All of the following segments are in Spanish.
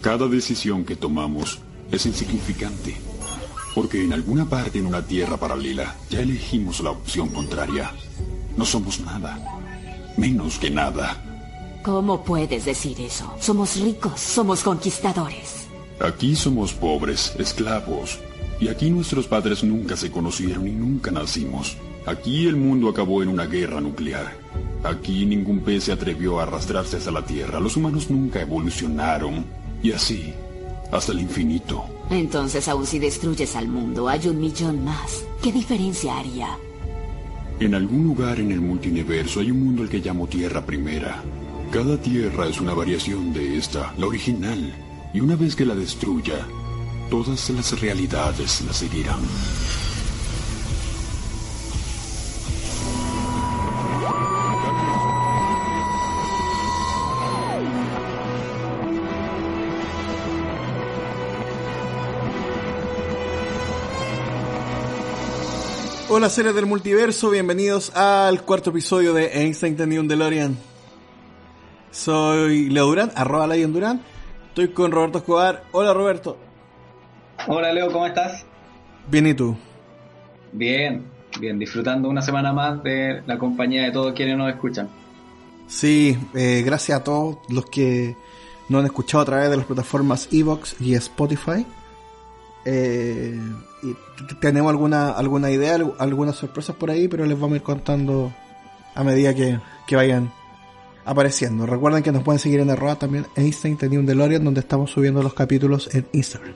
Cada decisión que tomamos es insignificante, porque en alguna parte en una tierra paralela ya elegimos la opción contraria. No somos nada, menos que nada. ¿Cómo puedes decir eso? Somos ricos, somos conquistadores. Aquí somos pobres, esclavos, y aquí nuestros padres nunca se conocieron y nunca nacimos. Aquí el mundo acabó en una guerra nuclear. Aquí ningún pez se atrevió a arrastrarse hacia la Tierra. Los humanos nunca evolucionaron y así, hasta el infinito. Entonces, aun si destruyes al mundo, hay un millón más. ¿Qué diferencia haría? En algún lugar en el multiverso hay un mundo al que llamo Tierra Primera. Cada tierra es una variación de esta, la original. Y una vez que la destruya, todas las realidades la seguirán. Hola seres del multiverso, bienvenidos al cuarto episodio de Einstein tenía un DeLorean. Soy Leo Durán, arroba Lion Durán. Estoy con Roberto Escobar. Hola Roberto. Hola Leo, ¿cómo estás? Bien, ¿y tú? Bien, bien, disfrutando una semana más de la compañía de todos quienes nos escuchan. Sí, eh, gracias a todos los que nos han escuchado a través de las plataformas Evox y Spotify. Eh, y tenemos alguna, alguna idea, al- algunas sorpresas por ahí, pero les vamos a ir contando a medida que, que vayan apareciendo. Recuerden que nos pueden seguir en arroba también Einstein tenía un DeLorean, donde estamos subiendo los capítulos en Instagram.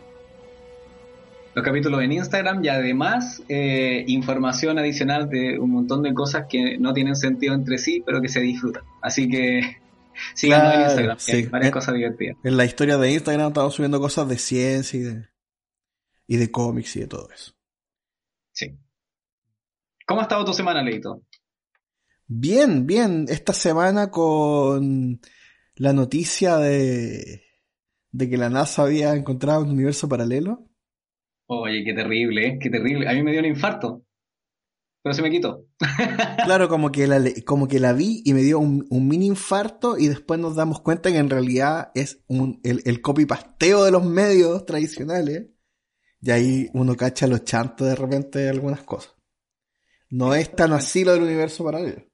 Los capítulos en Instagram y además eh, información adicional de un montón de cosas que no tienen sentido entre sí, pero que se disfrutan. Así que síganos en Instagram, hay sí. varias Eh, cosas divertidas. En la historia de Instagram estamos subiendo cosas de ciencia y de, y de cómics y de todo eso. Sí. ¿Cómo ha estado tu semana, Leito? Bien, bien. Esta semana con la noticia de, de que la NASA había encontrado un universo paralelo. Oye, qué terrible, ¿eh? Qué terrible. A mí me dio un infarto, pero se me quitó. Claro, como que la, como que la vi y me dio un, un mini infarto y después nos damos cuenta que en realidad es un, el, el copy-pasteo de los medios tradicionales. Y ahí uno cacha los chantos de repente de algunas cosas. No es tan así lo del universo paralelo.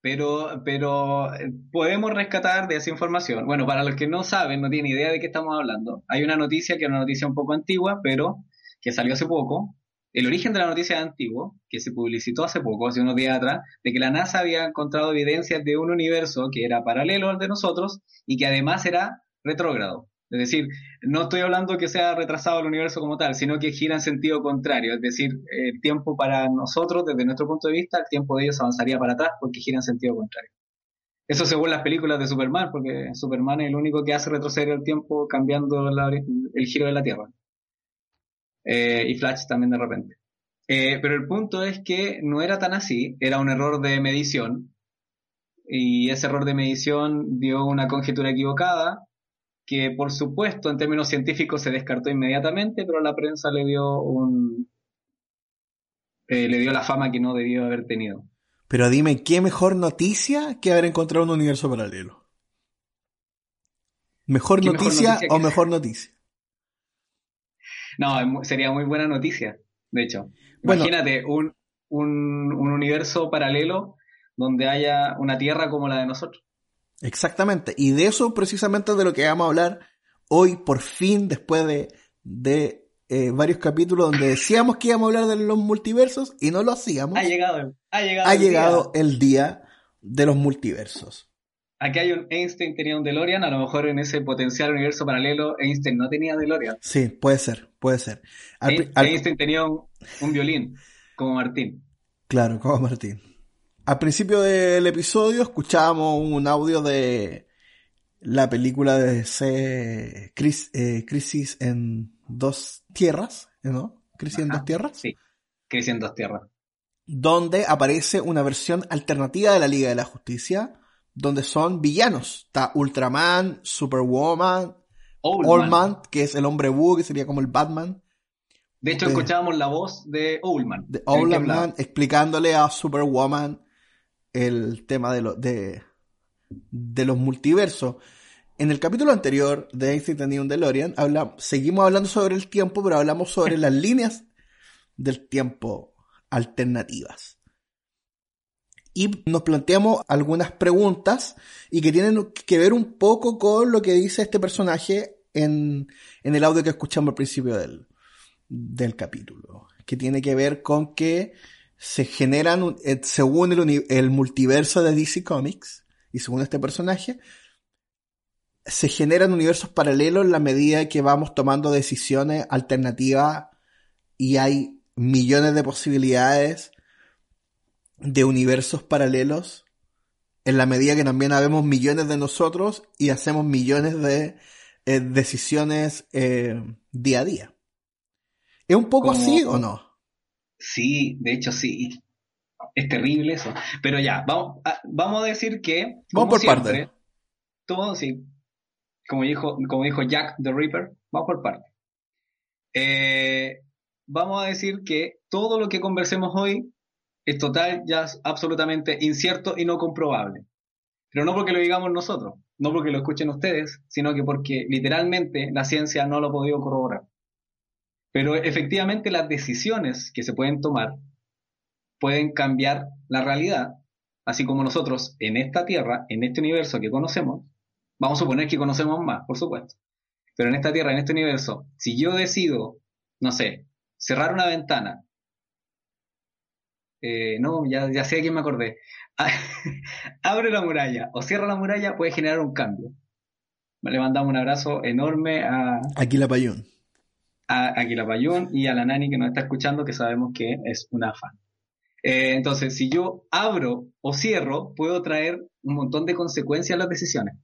Pero, pero eh, podemos rescatar de esa información. Bueno, para los que no saben, no tienen idea de qué estamos hablando, hay una noticia que es una noticia un poco antigua, pero que salió hace poco. El origen de la noticia es antiguo, que se publicitó hace poco, hace unos días atrás, de que la NASA había encontrado evidencias de un universo que era paralelo al de nosotros y que además era retrógrado. Es decir, no estoy hablando que sea retrasado el universo como tal, sino que gira en sentido contrario. Es decir, el tiempo para nosotros, desde nuestro punto de vista, el tiempo de ellos avanzaría para atrás porque gira en sentido contrario. Eso según las películas de Superman, porque Superman es el único que hace retroceder el tiempo cambiando el giro de la Tierra. Eh, y Flash también de repente. Eh, pero el punto es que no era tan así, era un error de medición. Y ese error de medición dio una conjetura equivocada, que por supuesto en términos científicos se descartó inmediatamente, pero la prensa le dio un eh, le dio la fama que no debió haber tenido. Pero dime, ¿qué mejor noticia que haber encontrado un universo paralelo? ¿Mejor ¿Qué mejor noticia o que- mejor noticia? No, sería muy buena noticia, de hecho. Bueno. Imagínate un, un, un universo paralelo donde haya una Tierra como la de nosotros. Exactamente. Y de eso precisamente es de lo que vamos a hablar hoy, por fin, después de, de eh, varios capítulos donde decíamos que íbamos a hablar de los multiversos y no lo hacíamos. Ha llegado, ha llegado. ha el llegado día. el día de los multiversos. Aquí hay un Einstein tenía un DeLorean, a lo mejor en ese potencial universo paralelo Einstein no tenía DeLorean. Sí, puede ser, puede ser. Al al- Einstein tenía un, un violín, como Martín. claro, como Martín. Al principio del episodio escuchábamos un audio de la película de C eh, Crisis en dos tierras, ¿no? Crisis en dos tierras. Sí, Crisis en dos tierras. Donde aparece una versión alternativa de la Liga de la Justicia, donde son villanos. Está Ultraman, Superwoman, Oldman, que es el hombre búho, que sería como el Batman. De hecho, escuchábamos la voz de Oldman. De Oldman explicándole a Superwoman el tema de, de, de los multiversos. En el capítulo anterior de Einstein tenía un DeLorean, habla, seguimos hablando sobre el tiempo, pero hablamos sobre las líneas del tiempo alternativas. Y nos planteamos algunas preguntas y que tienen que ver un poco con lo que dice este personaje en, en el audio que escuchamos al principio del, del capítulo. Que tiene que ver con que se generan, eh, según el, el multiverso de DC Comics, y según este personaje, se generan universos paralelos en la medida que vamos tomando decisiones alternativas y hay millones de posibilidades de universos paralelos en la medida que también habemos millones de nosotros y hacemos millones de eh, decisiones eh, día a día. ¿Es un poco así o no? Sí, de hecho sí. Es terrible eso. Pero ya, vamos a, vamos a decir que... Vamos por parte. Todo, sí, como dijo, como dijo Jack the Ripper, vamos por parte. Eh, vamos a decir que todo lo que conversemos hoy es total, ya absolutamente incierto y no comprobable. Pero no porque lo digamos nosotros, no porque lo escuchen ustedes, sino que porque literalmente la ciencia no lo ha podido corroborar. Pero efectivamente las decisiones que se pueden tomar pueden cambiar la realidad, así como nosotros en esta Tierra, en este universo que conocemos, Vamos a suponer que conocemos más, por supuesto. Pero en esta Tierra, en este universo, si yo decido, no sé, cerrar una ventana, eh, no, ya, ya sé de quién me acordé, abre la muralla o cierra la muralla, puede generar un cambio. Le mandamos un abrazo enorme a... Aquila Payún. A Aquila Payún y a la Nani que nos está escuchando, que sabemos que es una fan. Eh, entonces, si yo abro o cierro, puedo traer un montón de consecuencias a las decisiones.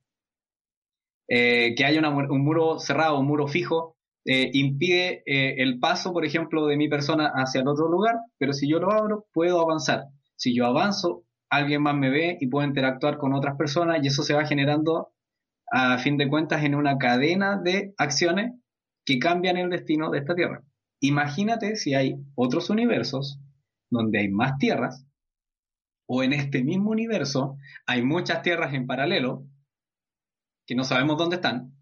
Eh, que haya un muro cerrado, un muro fijo, eh, impide el paso, por ejemplo, de mi persona hacia el otro lugar, pero si yo lo abro, puedo avanzar. Si yo avanzo, alguien más me ve y puedo interactuar con otras personas y eso se va generando, a fin de cuentas, en una cadena de acciones que cambian el destino de esta Tierra. Imagínate si hay otros universos donde hay más tierras, o en este mismo universo hay muchas tierras en paralelo, que no sabemos dónde están,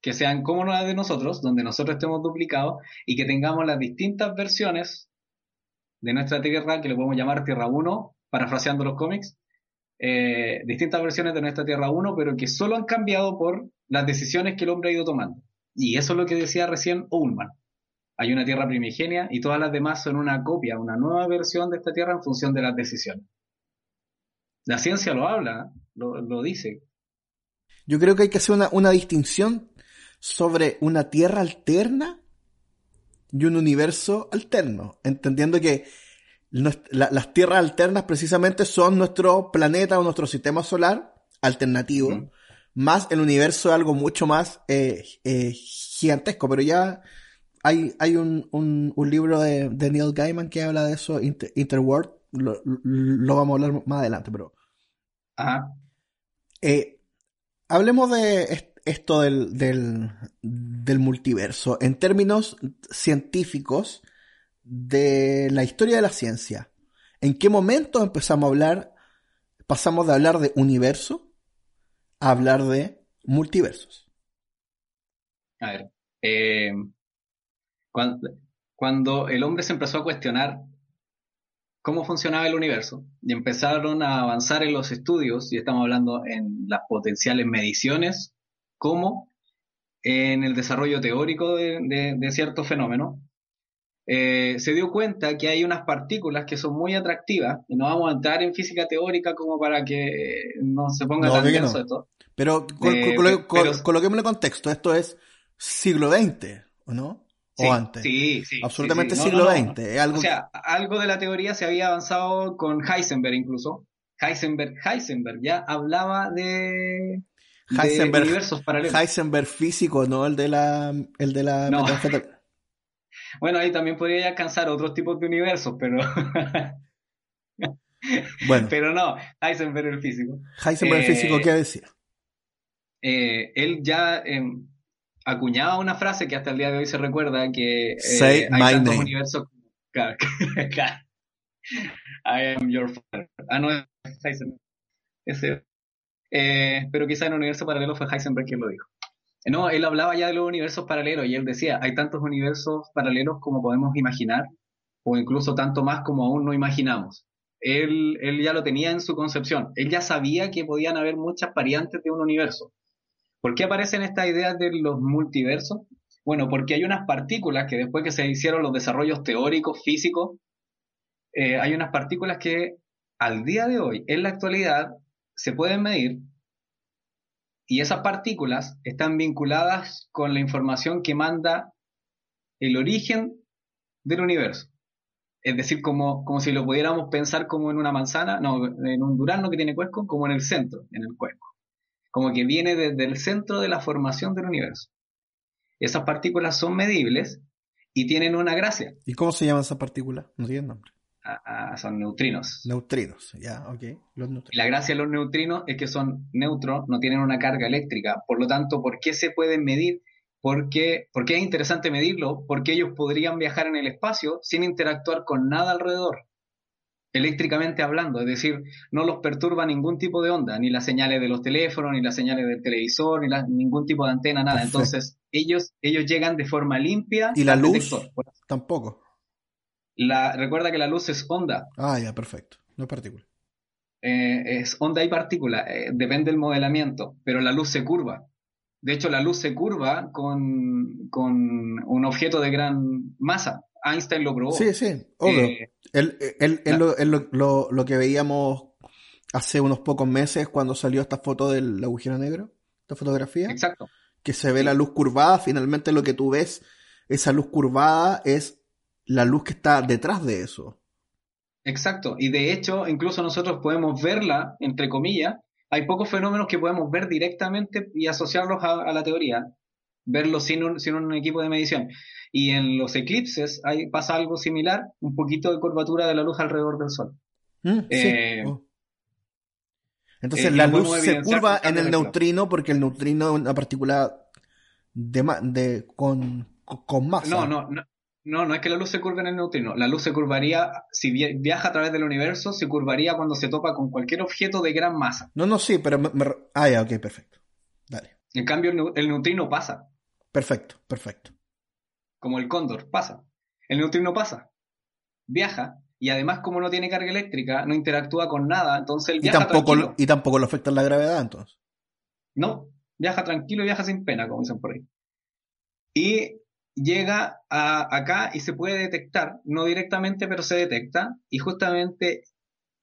que sean como las de nosotros, donde nosotros estemos duplicados y que tengamos las distintas versiones de nuestra Tierra, que le podemos llamar Tierra 1, parafraseando los cómics, eh, distintas versiones de nuestra Tierra 1, pero que solo han cambiado por las decisiones que el hombre ha ido tomando. Y eso es lo que decía recién Ullman. Hay una Tierra primigenia y todas las demás son una copia, una nueva versión de esta Tierra en función de las decisiones. La ciencia lo habla, lo, lo dice. Yo creo que hay que hacer una, distinción sobre una tierra alterna y un universo alterno, entendiendo que las tierras alternas precisamente son nuestro planeta o nuestro sistema solar alternativo, más el universo es algo mucho más eh, eh, gigantesco, pero ya hay, hay un, un, libro de, Neil Gaiman que habla de eso, Interworld, lo, lo, vamos a hablar más adelante, pero... Ajá. Eh, hablemos de esto del, multiverso en términos científicos de la historia de la ciencia. ¿En qué momento empezamos a hablar, pasamos de hablar de universo hablar de multiversos? A ver, eh, cuando el hombre se empezó a cuestionar cómo funcionaba el universo y empezaron a avanzar en los estudios, y estamos hablando en las potenciales mediciones, como en el desarrollo teórico de, ciertos fenómenos, eh, se dio cuenta que hay unas partículas que son muy atractivas, y no vamos a entrar en física teórica como para que no se ponga tan denso esto. Pero, eh, coloquémosle contexto, esto es siglo XX, ¿o no? o antes. Sí, sí. Absolutamente siglo XX. algo... O sea, algo de la teoría se había avanzado con Heisenberg incluso. Heisenberg, Heisenberg ya hablaba de, Heisenberg, universos paralelos. Heisenberg físico, no el de la, el de la No. Bueno, ahí también podría alcanzar otros tipos de universos, pero, Bueno, pero no, Heisenberg el físico. Heisenberg eh, físico, ¿qué decía? Eh, él ya eh, acuñaba una frase que hasta el día de hoy se recuerda que eh, Say hay my tantos name. universos. I am your father. Ah, no, es Heisenberg. Ese. Eh, pero quizá en un universo paralelo fue Heisenberg quien lo dijo. No, él hablaba ya de los universos paralelos y él decía, hay tantos universos paralelos como podemos imaginar, o incluso tanto más como aún no imaginamos. Él, él ya lo tenía en su concepción, él ya sabía que podían haber muchas variantes de un universo. ¿Por qué aparecen estas ideas de los multiversos? Bueno, porque hay unas partículas que después que se hicieron los desarrollos teóricos, físicos, eh, hay unas partículas que al día de hoy, en la actualidad, se pueden medir y esas partículas están vinculadas con la información que manda el origen del universo. Es decir, como, como si lo pudiéramos pensar como en una manzana, no, en un durazno que tiene cuesco, como en el centro, en el cuesco. Como que viene desde el centro de la formación del universo. Esas partículas son medibles y tienen una gracia. ¿Y cómo se llaman esas partículas? No tienen nombre. Son neutrinos. Neutrinos, ya, ok. Los neutrinos. La gracia de los neutrinos es que son neutros, no tienen una carga eléctrica. Por lo tanto, ¿por qué se pueden medir? Porque, ¿Por qué es interesante medirlo? Porque ellos podrían viajar en el espacio sin interactuar con nada alrededor, eléctricamente hablando. Es decir, no los perturba ningún tipo de onda, ni las señales de los teléfonos, ni las señales del televisor, ni la- ningún tipo de antena, nada. Perfecto. Entonces, ellos, ellos llegan de forma limpia ¿Y la al luz? detector. Tampoco. La, recuerda que la luz es onda, Ah, ya, perfecto. No es partícula. eh, es onda y partícula, eh, depende del modelamiento, pero la luz se curva. De hecho, la luz se curva con, con un objeto de gran masa. Einstein lo probó. Sí, sí, obvio. Eh, Él- él- él la- lo, él lo- lo- lo que veíamos hace unos pocos meses cuando salió esta foto del agujero negro, esta fotografía, exacto. que se ve Sí. la luz curvada, finalmente lo que tú ves, esa luz curvada es la luz que está detrás de eso. Exacto. Y de hecho, incluso nosotros podemos verla, entre comillas. Hay pocos fenómenos que podemos ver directamente y asociarlos a, a la teoría. Verlos sin un, sin un equipo de medición. Y en los eclipses hay, pasa algo similar, un poquito de curvatura de la luz alrededor del Sol. ¿Mm? Sí. Eh, Oh. Entonces eh, la luz se curva en el neutrino porque el neutrino es una partícula de, de con, con- con masa. No, no, no, no, no es que la luz se curve en el neutrino. La luz se curvaría, si vi- viaja a través del universo, se curvaría cuando se topa con cualquier objeto de gran masa. No, no, sí, pero me, me- ah, ya, ok, perfecto. Dale. En cambio, el, neu- el neutrino pasa, Perfecto, perfecto. como el cóndor, pasa. El neutrino pasa, viaja, y además como no tiene carga eléctrica, no interactúa con nada, entonces él Y viaja tampoco, tranquilo. y tampoco lo afecta la gravedad, entonces. No, viaja tranquilo y viaja sin pena, como dicen por ahí. Y llega acá y se puede detectar, no directamente, pero se detecta, y justamente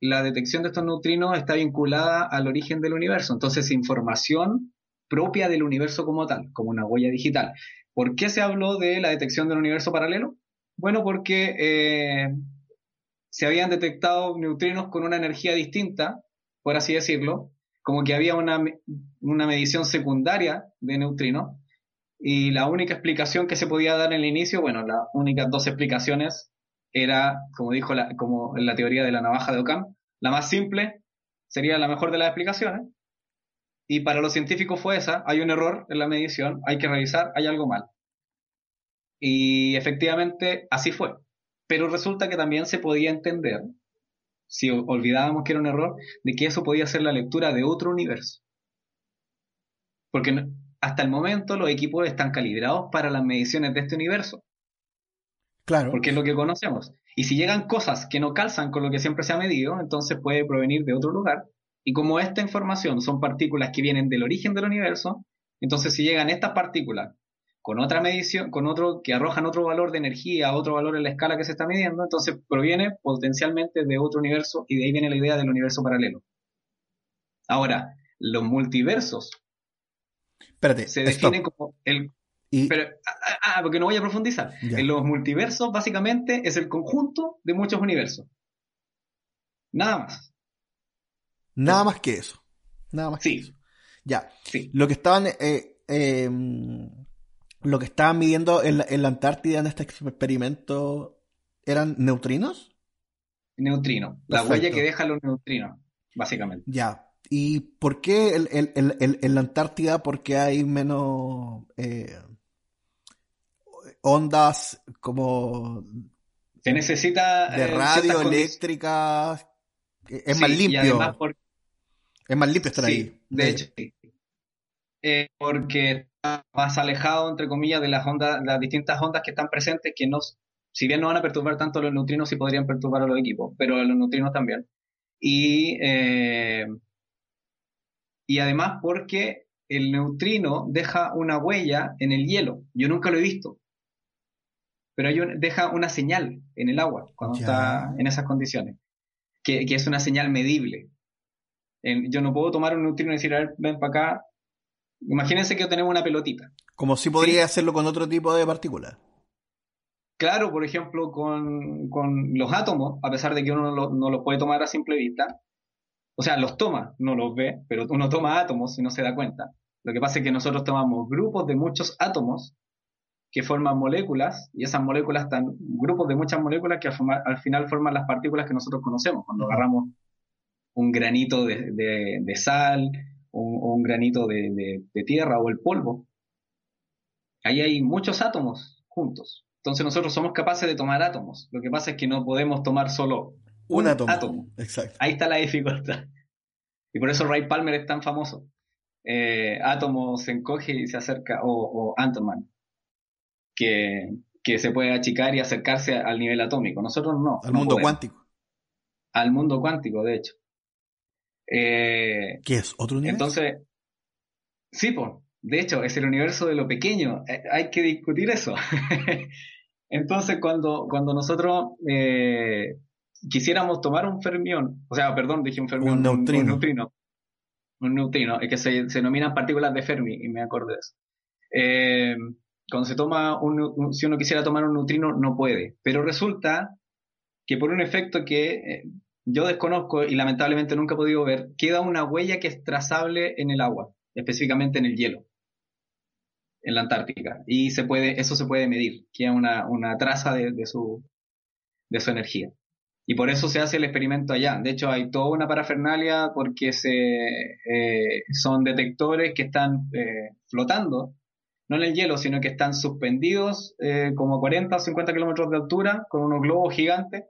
la detección de estos neutrinos está vinculada al origen del universo. Entonces, información propia del universo como tal, como una huella digital. ¿Por qué se habló de la detección del universo paralelo? Bueno, porque eh, se habían detectado neutrinos con una energía distinta, por así decirlo, como que había una, una medición secundaria de neutrinos, y la única explicación que se podía dar en el inicio, bueno, las únicas dos explicaciones era, como dijo la, como la teoría de la navaja de Occam, la más simple sería la mejor de las explicaciones, y para los científicos fue esa, hay un error en la medición, hay que revisar, hay algo mal. Y efectivamente así fue. Pero resulta que también se podía entender, si olvidábamos que era un error, de que eso podía ser la lectura de otro universo. Porque hasta el momento los equipos están calibrados para las mediciones de este universo, Claro. porque es lo que conocemos. Y si llegan cosas que no calzan con lo que siempre se ha medido, entonces puede provenir de otro lugar. Y como esta información son partículas que vienen del origen del universo, entonces si llegan estas partículas con otra medición, con otro que arrojan otro valor de energía, otro valor en la escala que se está midiendo, entonces proviene potencialmente de otro universo y de ahí viene la idea del universo paralelo. Ahora, los multiversos Espérate, se stop. definen como el Y, pero, ah, ah, porque no voy a profundizar. Ya. En los multiversos, básicamente, es el conjunto de muchos universos. Nada más. Nada más que eso. Nada más Sí. que eso. Ya. Sí. Lo que estaban. eh, eh, lo que estaban midiendo en la, en la Antártida en este experimento eran neutrinos. Neutrino. La Perfecto. huella que dejan los neutrinos, básicamente. Ya. ¿Y por qué el- el- el- el- en la Antártida? Porque hay menos eh, ondas como Se necesita. de eh, radio eléctricas. Es Sí, más limpio. por- Es más limpio estar sí, ahí. De hecho, sí. Eh, porque está más alejado, entre comillas, de las ondas, las distintas ondas que están presentes, que no, si bien no van a perturbar tanto a los neutrinos, sí podrían perturbar a los equipos, pero a los neutrinos también. Y, eh, y además porque el neutrino deja una huella en el hielo. Yo nunca lo he visto. Pero hay un- deja una señal en el agua cuando Ya. está en esas condiciones, que, que es una señal medible. Yo no puedo tomar un neutrino y decir, a ver, ven para acá. Imagínense que tenemos una pelotita. Como si podría hacerlo con otro tipo de partículas. Claro, por ejemplo, con, con los átomos, a pesar de que uno no, lo- no los puede tomar a simple vista, o sea, los toma, no los ve, pero uno toma átomos y no se da cuenta. Lo que pasa es que nosotros tomamos grupos de muchos átomos que forman moléculas, y esas moléculas están, grupos de muchas moléculas que al, final forman las partículas que nosotros conocemos. Cuando agarramos un granito de, de- de sal, un, o un granito de, de- de tierra o el polvo, ahí hay muchos átomos juntos. Entonces nosotros somos capaces de tomar átomos. Lo que pasa es que no podemos tomar solo Un, un, átomo. átomo. Exacto. Ahí está la dificultad. Y por eso Ray Palmer es tan famoso. Eh, átomo se encoge y se acerca, o, o Ant-Man, que, que se puede achicar y acercarse al nivel atómico. Nosotros no. Al no mundo podemos. cuántico. Al mundo cuántico, de hecho. Eh, ¿Qué es? ¿Otro universo? entonces, sí, pues, de hecho, es el universo de lo pequeño. Eh, hay que discutir eso. Entonces, cuando, cuando nosotros eh, quisiéramos tomar un fermión, o sea, perdón, dije un fermión, Un neutrino. un neutrino, un neutrino, es que se, se denominan partículas de Fermi, y me acordé de eso. Eh, cuando se toma un, un- si uno quisiera tomar un neutrino, no puede. Pero resulta que por un efecto que eh, yo desconozco y lamentablemente nunca he podido ver, queda una huella que es trazable en el agua, específicamente en el hielo, en la Antártica. Y se puede, eso se puede medir, queda una, una traza de, de su, de su energía. Y por eso se hace el experimento allá. De hecho, hay toda una parafernalia porque se, eh, son detectores que están eh, flotando, no en el hielo, sino que están suspendidos eh, como a 40 o 50 kilómetros de altura con unos globos gigantes,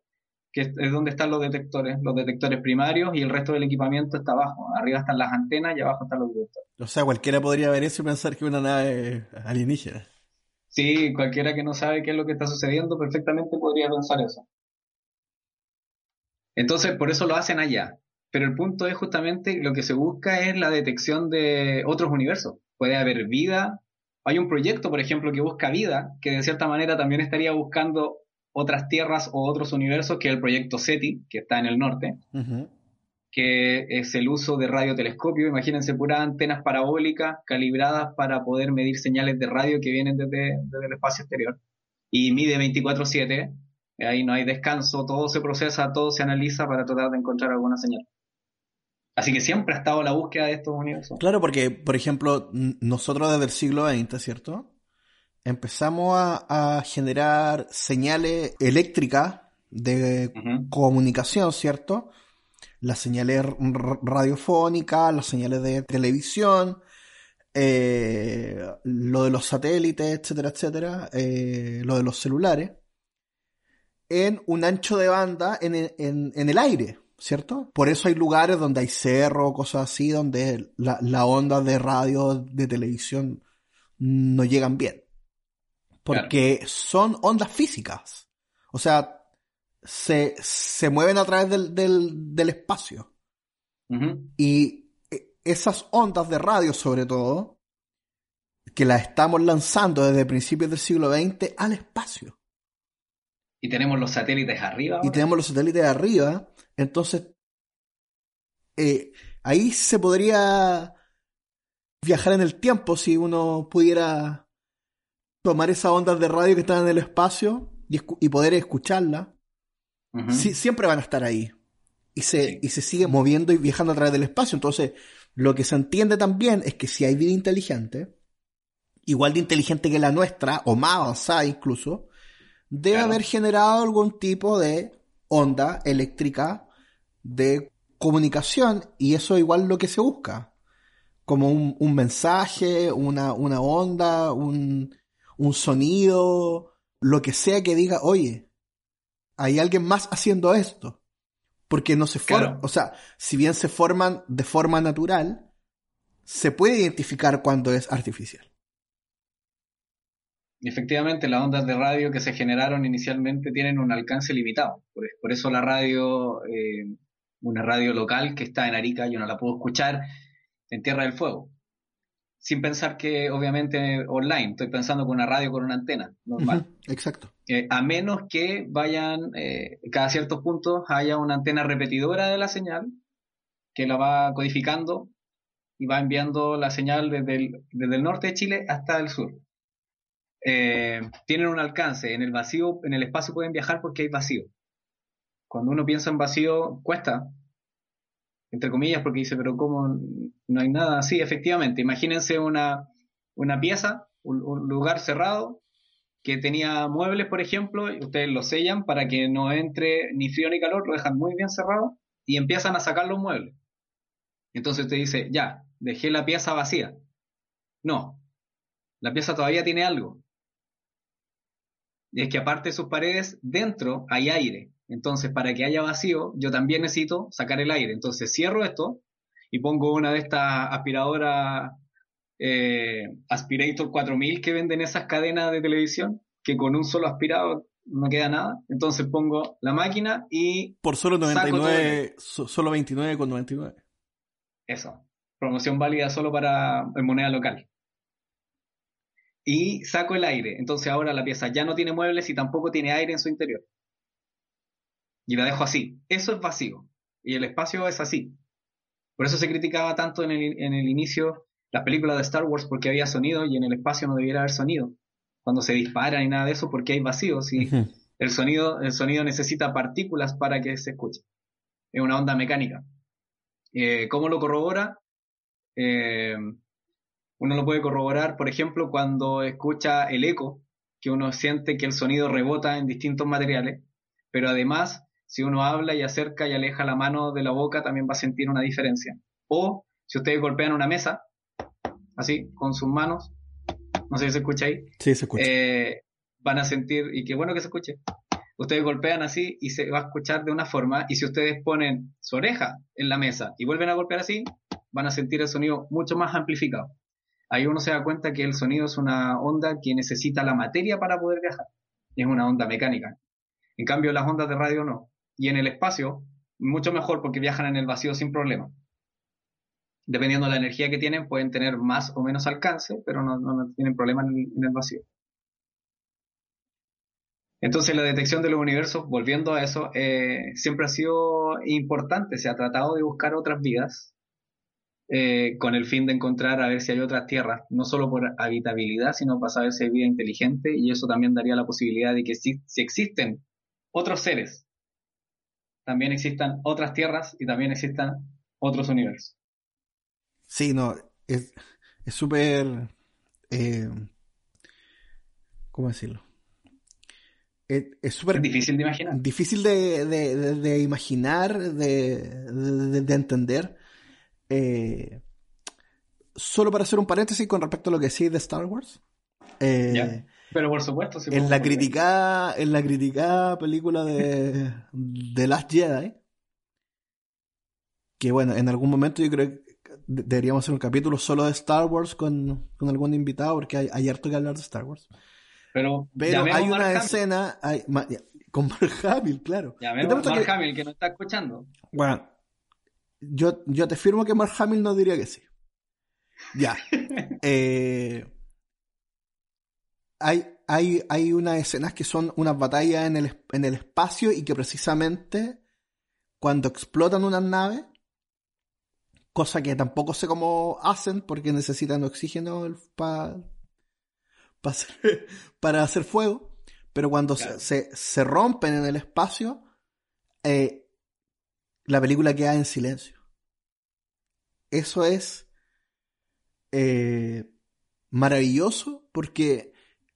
que es, es donde están los detectores, los detectores primarios y el resto del equipamiento está abajo. Arriba están las antenas y abajo están los detectores. O sea, cualquiera podría ver eso y pensar que es una nave alienígena. Sí, cualquiera que no sabe qué es lo que está sucediendo perfectamente podría pensar eso. Entonces, por eso lo hacen allá. Pero el punto es justamente lo que se busca es la detección de otros universos. Puede haber vida. Hay un proyecto, por ejemplo, que busca vida, que de cierta manera también estaría buscando otras tierras o otros universos, que es el proyecto SETI, que está en el norte, que es el uso de radiotelescopio. Imagínense puras antenas parabólicas calibradas para poder medir señales de radio que vienen desde, desde el espacio exterior. Y mide 24/7, ahí no hay descanso, todo se procesa, todo se analiza para tratar de encontrar alguna señal. Así que siempre ha estado la búsqueda de estos universos. Claro, porque, por ejemplo, nosotros desde el siglo XX, ¿cierto? Empezamos a, a generar señales eléctricas de comunicación, ¿cierto? Las señales radiofónicas, las señales de televisión, eh, lo de los satélites, etcétera, etcétera, eh, lo de los celulares, en un ancho de banda en, el- en- en el aire, ¿cierto? Por eso hay lugares donde hay cerro, cosas así, donde la, la onda de radio, de televisión, no llegan bien. Porque son ondas físicas. O sea, se, se mueven a través del, del, del espacio. Y eh, esas ondas de radio, sobre todo, que las estamos lanzando desde principios del siglo XX al espacio. Y tenemos los satélites arriba. Y tenemos los satélites de arriba. Entonces, eh, ahí se podría viajar en el tiempo si uno pudiera tomar esas ondas de radio que están en el espacio y, escu- y poder escucharlas. Ujú. Sí, siempre van a estar ahí. y se, y se sigue moviendo y viajando a través del espacio. Entonces, lo que se entiende también es que si hay vida inteligente, igual de inteligente que la nuestra, o más avanzada incluso, debe haber generado algún tipo de onda eléctrica de comunicación y eso igual lo que se busca. Como un, un mensaje, una, una onda, un, un sonido, lo que sea que diga, oye, hay alguien más haciendo esto. Porque no se forman, o sea, si bien se forman de forma natural, se puede identificar cuando es artificial. Efectivamente, las ondas de radio que se generaron inicialmente tienen un alcance limitado. Por, eso la radio, eh, una radio local que está en Arica, yo no la puedo escuchar en Tierra del Fuego sin pensar que obviamente online, estoy pensando con una radio con una antena normal. exacto. Eh, a menos que vayan, eh, cada ciertos puntos haya una antena repetidora de la señal que la va codificando y va enviando la señal desde el, norte de Chile hasta el sur. Eh, tienen un alcance, en el vacío, en el espacio pueden viajar porque hay vacío. Cuando uno piensa en vacío, cuesta, entre comillas, porque dice, pero ¿cómo no hay nada así? Efectivamente, imagínense una, una pieza, un, lugar cerrado que tenía muebles, por ejemplo, y ustedes lo sellan para que no entre ni frío ni calor, lo dejan muy bien cerrado y empiezan a sacar los muebles. Entonces usted dice, ya, dejé la pieza vacía. No, la pieza todavía tiene algo. Y es que aparte de sus paredes, dentro hay aire. Entonces, para que haya vacío, yo también necesito sacar el aire. Entonces, cierro esto y pongo una de estas aspiradoras eh, Aspirator 4000 que venden esas cadenas de televisión, que con un solo aspirado no queda nada. Entonces pongo la máquina y... Por solo 99, solo 29 con 99. Eso. Promoción válida solo para moneda local. Y saco el aire. Entonces ahora la pieza ya no tiene muebles y tampoco tiene aire en su interior y la dejo así. Eso es vacío. Y el espacio es así. Por eso se criticaba tanto en el, en el inicio las películas de Star Wars porque había sonido y en el espacio no debiera haber sonido. Cuando se disparan y nada de eso porque hay vacíos y el sonido, el sonido necesita partículas para que se escuche. Es una onda mecánica. Eh, ¿Cómo lo corrobora? Eh, uno lo puede corroborar, por ejemplo, cuando escucha el eco, que uno siente que el sonido rebota en distintos materiales, pero además si uno habla y acerca y aleja la mano de la boca, también va a sentir una diferencia. O si ustedes golpean una mesa, así, con sus manos, no sé si se escucha ahí. Sí, se escucha. Eh, van a sentir, y qué bueno que se escuche. Ustedes golpean así y se va a escuchar de una forma, y si ustedes ponen su oreja en la mesa y vuelven a golpear así, van a sentir el sonido mucho más amplificado. Ahí uno se da cuenta que el sonido es una onda que necesita la materia para poder viajar. Es una onda mecánica. En cambio, las ondas de radio no y en el espacio, mucho mejor porque viajan en el vacío sin problema. Dependiendo de la energía que tienen, pueden tener más o menos alcance, pero no, tienen problema en el, vacío. Entonces la detección de los universos, volviendo a eso, eh, siempre ha sido importante. Se ha tratado de buscar otras vidas eh, con el fin de encontrar a ver si hay otras tierras, no solo por habitabilidad, sino para saber si hay vida inteligente y eso también daría la posibilidad de que si existen otros seres también existan otras tierras y también existan otros universos. Sí, no, es súper... Eh, ¿Cómo decirlo? Es súper... Difícil de imaginar. Difícil de, de, imaginar, de, entender. Eh, solo para hacer un paréntesis con respecto a lo que decís de Star Wars. Eh, pero por supuesto, en la criticada, en la criticada película de, de Last Jedi, que bueno, en algún momento yo creo que deberíamos hacer un capítulo solo de Star Wars con, algún invitado, porque hay, harto que hablar de Star Wars. Pero, hay una escena con Mark Hamill, claro. Llamemos a Mark Hamill, que nos está escuchando. Bueno, yo, yo te firmo que Mark Hamill no diría que sí. Ya. eh, hay, hay, hay unas escenas que son unas batallas en el, en el espacio y que precisamente cuando explotan unas naves, cosa que tampoco sé cómo hacen porque necesitan oxígeno para hacer, para hacer fuego, pero cuando se, se, rompen en el espacio, eh, la película queda en silencio. Eso es eh, maravilloso porque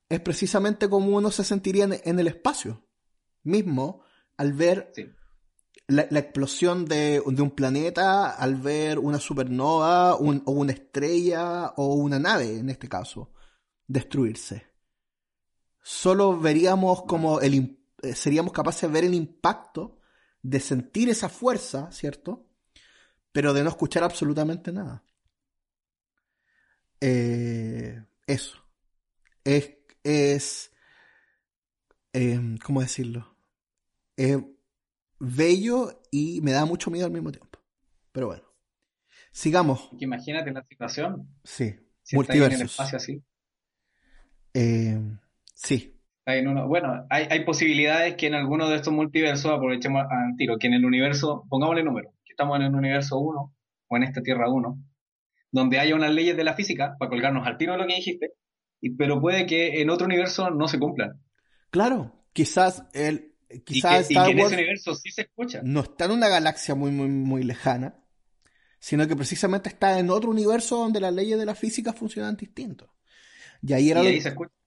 es precisamente como uno se sentiría en, el espacio mismo al ver la, explosión de, un planeta, al ver una supernova o una estrella o una nave, en este caso, destruirse. Solo veríamos como el, eh, seríamos capaces de ver el impacto, de sentir esa fuerza, ¿cierto? Pero de no escuchar absolutamente nada. Eh, eso. Es, es em, ¿cómo decirlo? Es bello y me da mucho miedo al mismo tiempo. Pero bueno. Sigamos. Imagínate la situación. Sí. Si multiversos. En el espacio así. Em, sí. bueno, hay, hay, posibilidades que en alguno de estos multiversos, aprovechemos al tiro, que en el universo, pongámosle número, estamos en el universo 1 o en esta Tierra 1, donde haya unas leyes de la física, para colgarnos al tiro de lo que dijiste, y, pero puede que en otro universo no se cumplan. Claro, quizás el quizás y que, en ese universo sí se escucha. No está en una galaxia muy muy muy lejana, sino que precisamente está en otro universo donde las leyes de la física funcionan distinto. Y ahí era, lo,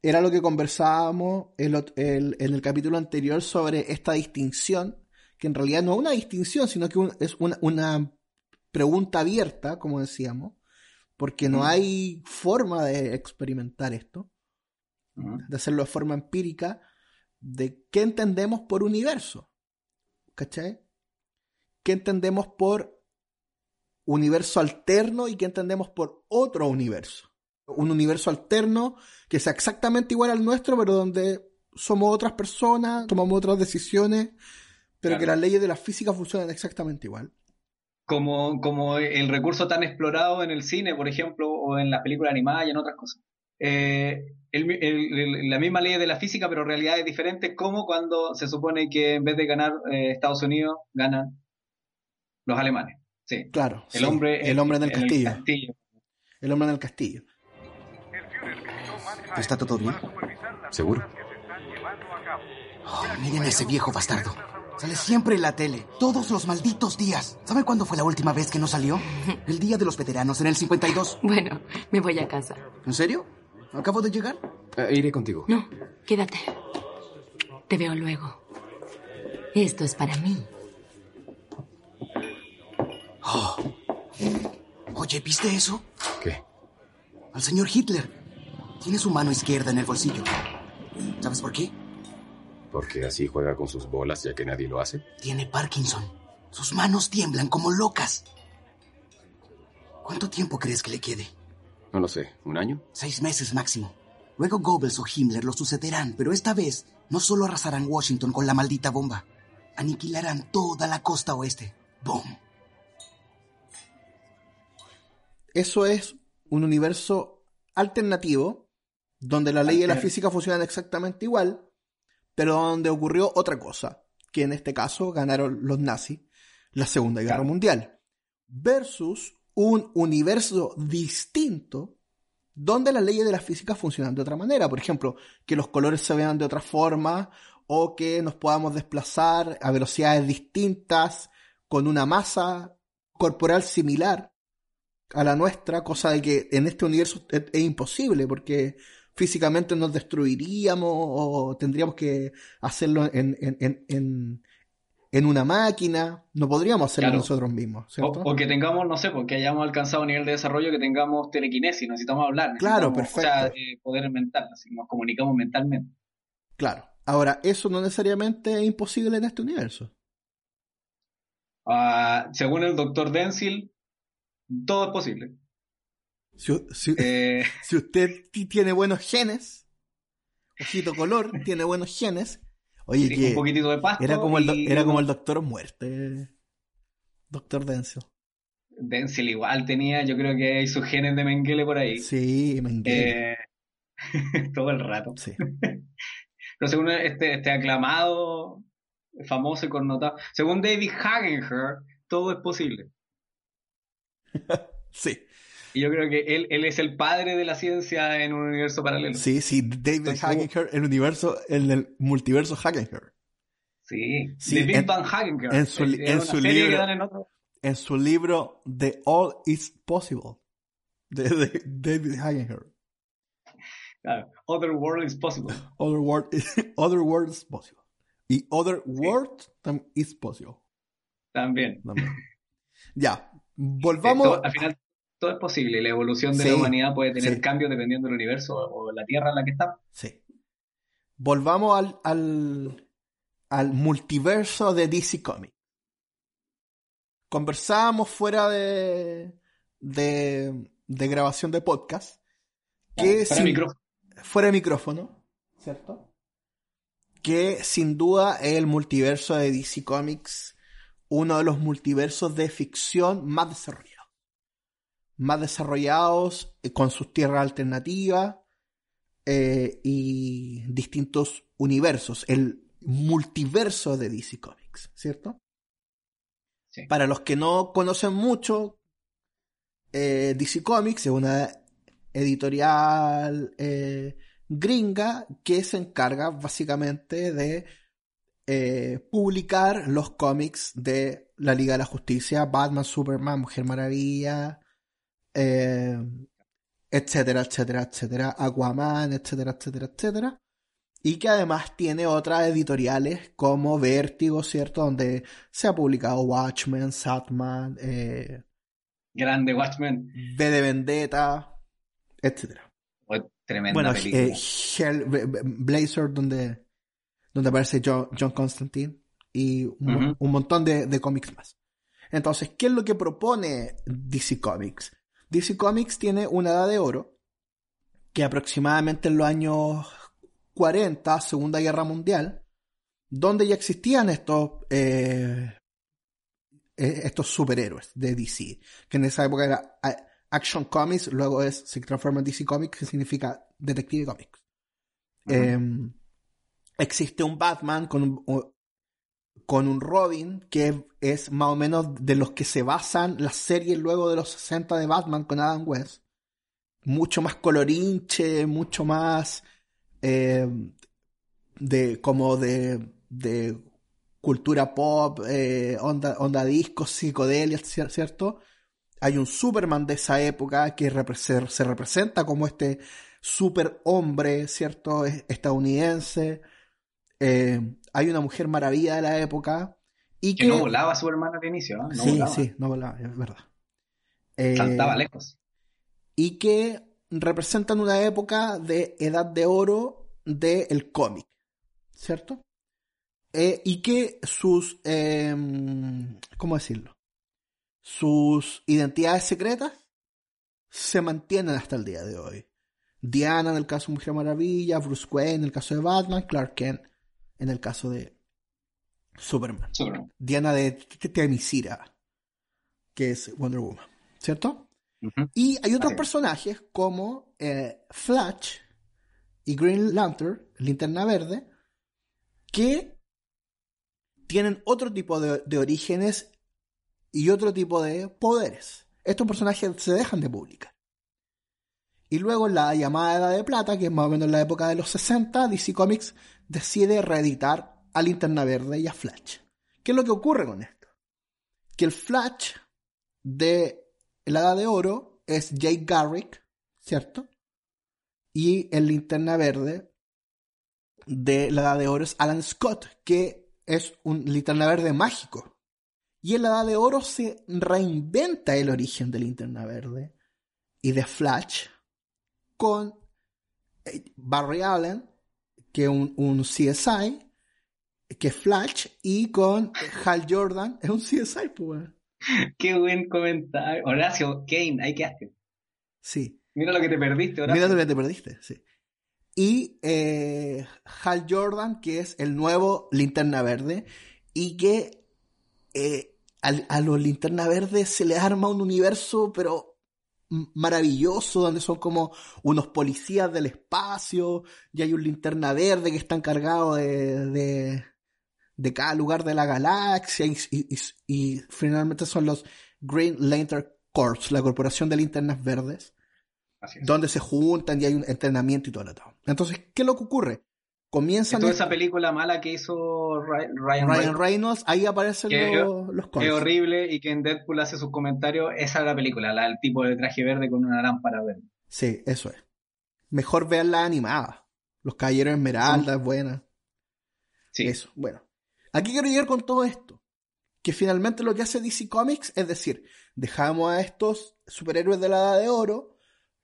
era lo que conversábamos en el capítulo anterior sobre esta distinción, que en realidad no es una distinción, sino que es una, una pregunta abierta, como decíamos, porque no hay forma de experimentar esto, de hacerlo de forma empírica, de qué entendemos por universo. ¿Cachai? ¿Qué entendemos por universo alterno y qué entendemos por otro universo? Un universo alterno que sea exactamente igual al nuestro, pero donde somos otras personas, tomamos otras decisiones, pero que las leyes de la física funcionan exactamente igual como, como el recurso tan explorado en el cine, por ejemplo, o en las películas animadas y en otras cosas. Eh, la misma ley de la física, pero realidades diferentes, como cuando se supone que en vez de ganar eh, Estados Unidos, ganan los alemanes. Sí. Claro. El hombre, el hombre en el, castillo. el hombre en el castillo. ¿Está todo bien? ¿Seguro? Oh, miren a ese viejo bastardo. Sale siempre en la tele, todos los malditos días. ¿Sabe cuándo fue la última vez que no salió? El día de los veteranos, en el 52. Bueno, me voy a casa. ¿En serio? ¿Acabo de llegar? Eh, iré contigo. No, quédate. Te veo luego. Esto es para mí. Oh. Oye, ¿viste eso? ¿Qué? Al señor Hitler. Tiene su mano izquierda en el bolsillo. ¿Sabes por qué? Porque así juega con sus bolas ya que nadie lo hace. Tiene Parkinson. Sus manos tiemblan como locas. ¿Cuánto tiempo crees que le quede? No lo sé. ¿Un año? Seis meses máximo. Luego Goebbels o Himmler lo sucederán, pero esta vez no solo arrasarán Washington con la maldita bomba, aniquilarán toda la costa oeste. ¡Boom! Eso es un universo alternativo donde la ley y la física funcionan exactamente igual, pero donde ocurrió otra cosa, que en este caso ganaron los nazis la Segunda Guerra Mundial, versus un universo distinto donde las leyes de la física funcionan de otra manera. Por ejemplo, que los colores se vean de otra forma o que nos podamos desplazar a velocidades distintas con una masa corporal similar a la nuestra, cosa de que en este universo es, es imposible porque físicamente nos destruiríamos o tendríamos que hacerlo en, en, en, en una máquina, no podríamos hacerlo nosotros mismos. ¿cierto? O, que tengamos, no sé, porque hayamos alcanzado un nivel de desarrollo que tengamos telequinesis, necesitamos hablar. claro, perfecto. O sea, poder mental, así, nos comunicamos mentalmente. Claro. Ahora, eso no necesariamente es imposible en este universo. Uh, según el doctor Denzil, todo es posible. Eh, si, usted tiene buenos genes, ojito color, tiene buenos genes. Oye, que un poquitito de pasto era como el, era como el doctor muerte, doctor Denzel. Denzel igual tenía, yo creo que hay sus genes de Mengele por ahí. Sí, Mengele. Eh, todo el rato. Sí. Pero según este, este aclamado, famoso y connotado, según David Hagenher, todo es posible. sí. Y yo creo que él, él es el padre de la ciencia en un universo paralelo. Sí, sí, David Hagenher, el universo, el, el multiverso Hagenher. Sí, Sí, de Big en- Van Hagen. en su en su libro- en su libro The All is Possible de, de David Hagenher. Other World is Possible. Other world, other world is possible. Y Other World tam- is possible. También. También. Ya, volvamos. al final, todo es posible la evolución de Sí, la humanidad puede tener sí. cambios dependiendo del universo o la Tierra en la que está. Sí. Volvamos al, al, al multiverso de DC Comics. Conversábamos fuera de, de, de grabación de podcast. Que Para sin- micrófono. fuera de micrófono, ¿cierto? Que sin duda es el multiverso de DC Comics, uno de los multiversos de ficción más desarrollados. Más desarrollados, eh, con sus tierras alternativas eh, y distintos universos. El multiverso de DC Comics, ¿cierto? Sí. Para los que no conocen mucho, eh, DC Comics es una editorial gringa que se encarga básicamente de eh, publicar los cómics de la Liga de la Justicia, Batman, Superman, Mujer Maravilla, eh, etcétera, etcétera, etcétera, Aquaman, etcétera, etcétera, etcétera. Y que además tiene otras editoriales como Vértigo, ¿cierto? Donde se ha publicado Watchmen, Satman, eh, Grande Watchmen. V de Vendetta, etcétera. Tremenda Bueno, película. eh, Hell, Blazer, donde, donde aparece John, John Constantine y un montón de, de cómics más. Entonces, ¿qué es lo que propone DC Comics? DC Comics tiene una edad de oro que aproximadamente en los años 40, Segunda Guerra Mundial, donde ya existían estos, eh, eh, estos superhéroes de DC, que en esa época era Action Comics, luego es, se transforma en DC Comics, que significa Detective Comics. Eh, existe un Batman con un, con un Robin, que es más o menos de los que se basan las series luego de los 60 de Batman con Adam West. Mucho más colorinche, mucho más eh, de como de, de cultura pop, eh, onda, onda disco, psicodelia, cier- ¿cierto? Hay un Superman de esa época que se, se representa como este superhombre, ¿cierto? Es- Estadounidense. Eh, hay una Mujer Maravilla de la época. Y que que, no volaba Superman al inicio, ¿eh? No sí, volaba. sí, no volaba, es verdad. Eh, Saltaba lejos. y que representan una época de edad de oro del cómic, ¿cierto? Eh, y que sus, eh, ¿cómo decirlo? Sus identidades secretas se mantienen hasta el día de hoy. Diana en el caso de Mujer Maravilla, Bruce Wayne en el caso de Batman, Clark Kent en el caso de Superman. Superman. Diana de Temisira, que es Wonder Woman, ¿cierto? Y hay otros personajes como eh, Flash y Green Lantern, Linterna Verde, que tienen otro tipo de, de orígenes y otro tipo de poderes. Estos personajes se dejan de publicar. Y luego en la llamada Edad de Plata, que es más o menos la época de los 60, DC Comics decide reeditar a Linterna Verde y a Flash. ¿Qué es lo que ocurre con esto? Que el Flash de la Edad de Oro es Jake Garrick, ¿cierto? Y el Linterna Verde de la Edad de Oro es Alan Scott, que es un Linterna Verde mágico. Y en la Edad de Oro se reinventa el origen de Linterna Verde y de Flash con eh, Barry Allen, que es un, un CSI, que es Flash, y con Hal Jordan, es un CSI, pues. Qué buen comentario. Horacio, Kane, ahí quedaste. Sí. Mira lo que te perdiste, Horacio. Mira lo que te perdiste, sí. Y eh, Hal Jordan, que es el nuevo Linterna Verde, y que eh, a, los Linterna Verdes se les arma un universo, pero maravilloso, donde son como unos policías del espacio, y hay un Linterna Verde que está encargado de, de, de cada lugar de la galaxia, y, y- y- y finalmente son los Green Lantern Corps, la corporación de linternas verdes donde se juntan y hay un entrenamiento y todo lo todo. Entonces, ¿qué es lo que ocurre? Comienzan... Toda esa película mala que hizo Ryan, Ryan, Reynolds, ahí aparecen los, los Es horrible y que en Deadpool hace sus comentarios. Esa es la película, la, el tipo de traje verde con una lámpara verde. Sí, eso es. Mejor la animada. Los Caballeros Esmeralda es buena. Sí. Eso, bueno. Aquí quiero llegar con todo esto. Que finalmente lo que hace DC Comics es decir, dejamos a estos superhéroes de la Edad de Oro,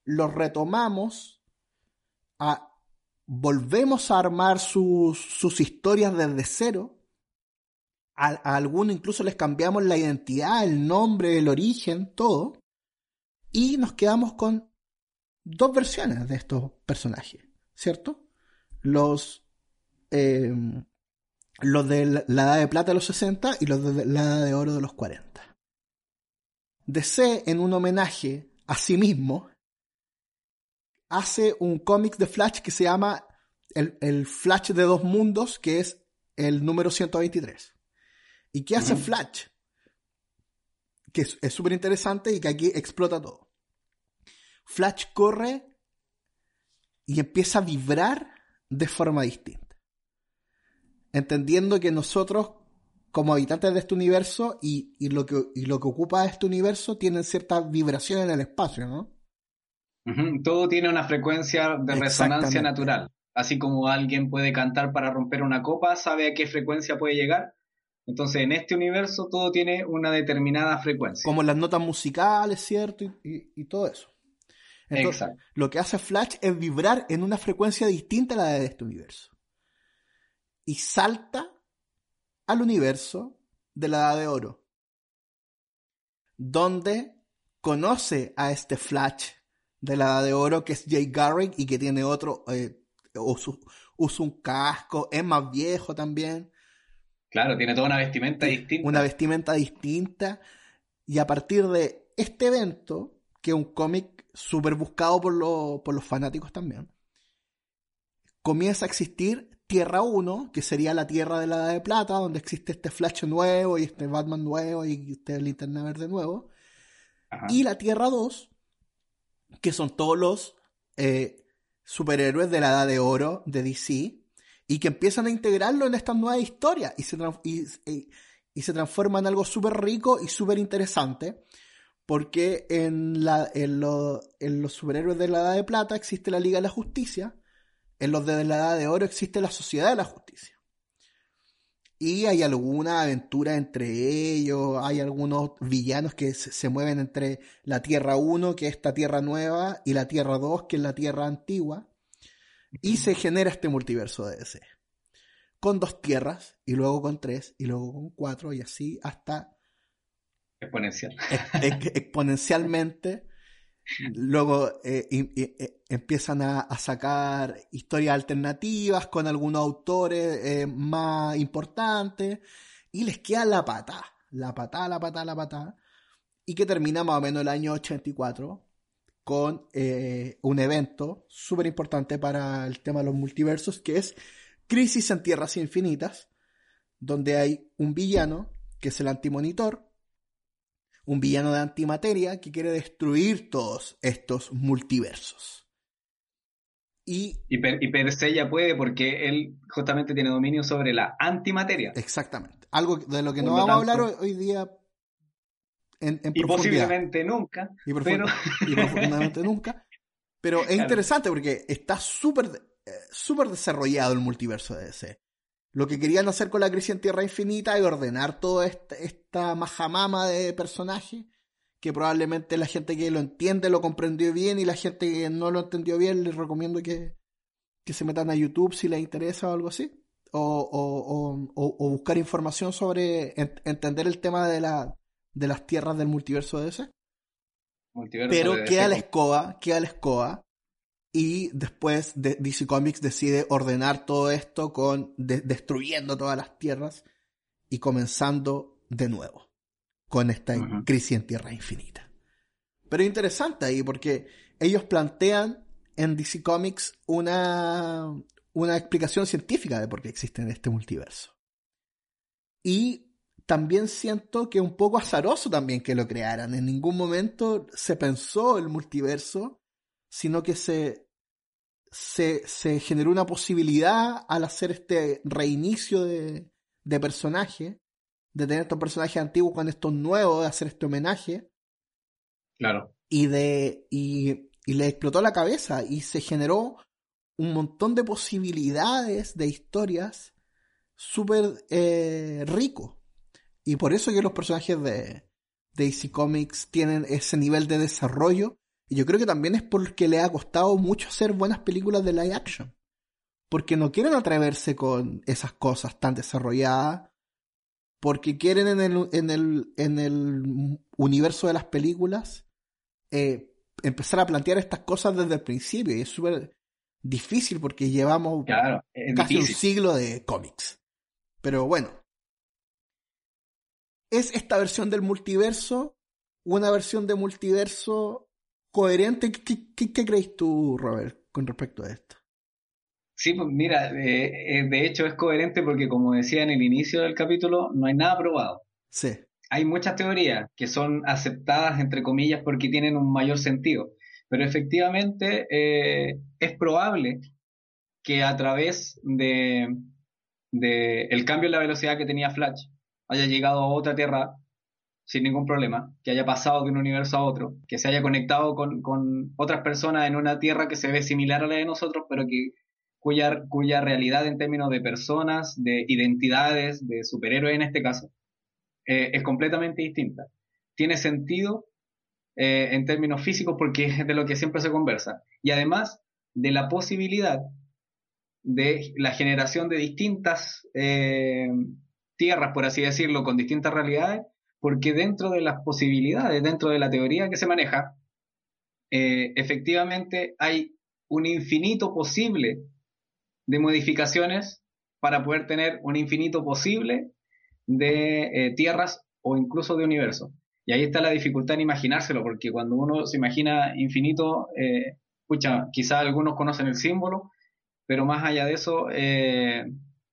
los retomamos, a, volvemos a armar sus, sus historias desde cero. A, algunos incluso les cambiamos la identidad, el nombre, el origen, todo. Y nos quedamos con dos versiones de estos personajes, ¿cierto? Los eh, los de la edad de plata de los 60 y los de la edad de oro de los 40. DC, en un homenaje a sí mismo, hace un cómic de Flash que se llama el, Flash de dos mundos, que es el número 123. ¿Y qué hace Flash? Que es súper interesante y que aquí explota todo. Flash corre y empieza a vibrar de forma distinta entendiendo que nosotros, como habitantes de este universo y, lo, que, lo que ocupa este universo, tienen cierta vibración en el espacio, ¿no? Todo tiene una frecuencia de resonancia natural. Así como alguien puede cantar para romper una copa, sabe a qué frecuencia puede llegar. Entonces, en este universo todo tiene una determinada frecuencia. Como las notas musicales, ¿cierto? Y, todo eso. Entonces, lo que hace Flash es vibrar en una frecuencia distinta a la de este universo y salta al universo de la Edad de Oro, donde conoce a este Flash de la Edad de Oro que es Jay Garrick y que tiene otro, eh, usa, un casco, es más viejo también. Claro, tiene toda una vestimenta distinta. Una vestimenta distinta. Y a partir de este evento, que es un cómic súper buscado por, por los fanáticos también, comienza a existir Tierra 1, que sería la Tierra de la Edad de Plata, donde existe este Flash nuevo y este Batman nuevo y este Linterna Verde nuevo. Y la Tierra 2, que son todos los eh, superhéroes de la Edad de Oro de DC y que empiezan a integrarlo en esta nueva historia y se, y, se transforma en algo súper rico y súper interesante. Porque en, la, en, en los superhéroes de la Edad de Plata existe la Liga de la Justicia, en los de la Edad de Oro existe la Sociedad de la Justicia. Y hay alguna aventura entre ellos, hay algunos villanos que se, mueven entre la Tierra 1, que es esta Tierra nueva, y la Tierra 2, que es la Tierra antigua. Y se genera este multiverso de DC. Con dos tierras, y luego con tres, y luego con cuatro, y así hasta... Exponencial. exponencialmente Luego eh, eh, empiezan a, sacar historias alternativas con algunos autores eh, más importantes y les queda la pata, la pata, la pata, la pata, y que termina más o menos el año 84 con un evento súper importante para el tema de los multiversos que es Crisis en Tierras Infinitas, donde hay un villano que es el antimonitor un villano de antimateria que quiere destruir todos estos multiversos. Y, y, per, se ya puede porque él justamente tiene dominio sobre la antimateria. Exactamente. Algo de lo que no vamos a hablar hoy, día en, en y posiblemente nunca. Y, pero... profundamente nunca. Pero es interesante porque está súper eh, súper desarrollado el multiverso de DC. Lo que querían hacer con la crisis en Tierra Infinita y ordenar toda esta, majamama de personajes, que probablemente la gente que lo entiende lo comprendió bien y la gente que no lo entendió bien les recomiendo que, se metan a YouTube si les interesa o algo así. O, buscar información sobre entender el tema de, la, de las tierras del multiverso de ese. Pero queda la escoba, queda la escoba y después DC Comics decide ordenar todo esto con destruyendo todas las tierras y comenzando de nuevo con esta crisis en Tierra Infinita. Pero interesante ahí porque ellos plantean en DC Comics una, una explicación científica de por qué existe en este multiverso. Y también siento que un poco azaroso también que lo crearan. En ningún momento se pensó el multiverso sino que se, se, se generó una posibilidad al hacer este reinicio de, de personaje, de tener estos personajes antiguos con estos nuevos, de hacer este homenaje. Claro. Y de. Y, y le explotó la cabeza y se generó un montón de posibilidades de historias súper eh, rico. Y por eso que los personajes de, de DC Comics tienen ese nivel de desarrollo. Y yo creo que también es porque le ha costado mucho hacer buenas películas de live action. Porque no quieren atreverse con esas cosas tan desarrolladas. Porque quieren en el, en el, en el universo de las películas eh, empezar a plantear estas cosas desde el principio. Y es súper difícil porque llevamos Claro, casi un siglo de cómics. Pero bueno. ¿Es esta versión del multiverso una versión de multiverso coherente? ¿Qué, qué- qué crees tú, Robert, con respecto a esto? Sí, pues mira, eh, eh, de hecho es coherente porque como decía en el inicio del capítulo, no hay nada probado. Sí. Hay muchas teorías que son aceptadas, entre comillas, porque tienen un mayor sentido. Pero efectivamente eh, es probable que a través de, de el cambio en la velocidad que tenía Flash haya llegado a otra Tierra sin ningún problema, que haya pasado de un universo a otro, que se haya conectado con, con otras personas en una Tierra que se ve similar a la de nosotros, pero que cuya, realidad en términos de personas, de identidades, de superhéroes en este caso, eh, es completamente distinta. Tiene sentido eh, en términos físicos porque es de lo que siempre se conversa. Y además de la posibilidad de la generación de distintas eh, tierras, por así decirlo, con distintas realidades, porque dentro de las posibilidades, dentro de la teoría que se maneja, efectivamente hay un infinito posible de modificaciones para poder tener un infinito posible de eh, tierras o incluso de universos. Y ahí está la dificultad en imaginárselo, porque cuando uno se imagina infinito, eh, escucha, quizás algunos conocen el símbolo, pero más allá de eso, eh,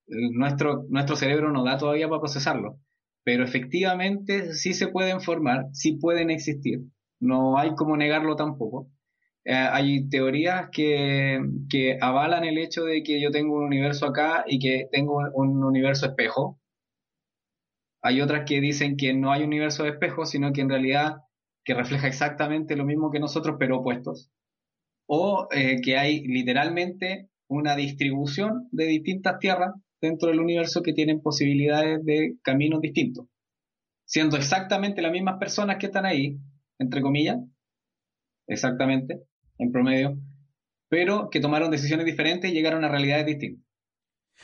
nuestro, nuestro cerebro no da todavía para procesarlo. Pero efectivamente sí se pueden formar, sí pueden existir. No hay como negarlo tampoco. Eh, hay teorías que, que avalan el hecho de que yo tengo un universo acá y que tengo un universo espejo. Hay otras que dicen que no hay universo de espejo, sino que en realidad que refleja exactamente lo mismo que nosotros, pero opuestos. O eh, que hay literalmente una distribución de distintas tierras dentro del universo que tienen posibilidades de caminos distintos. Siendo exactamente las mismas personas que están ahí, entre comillas, exactamente, en promedio, pero que tomaron decisiones diferentes y llegaron a realidades distintas.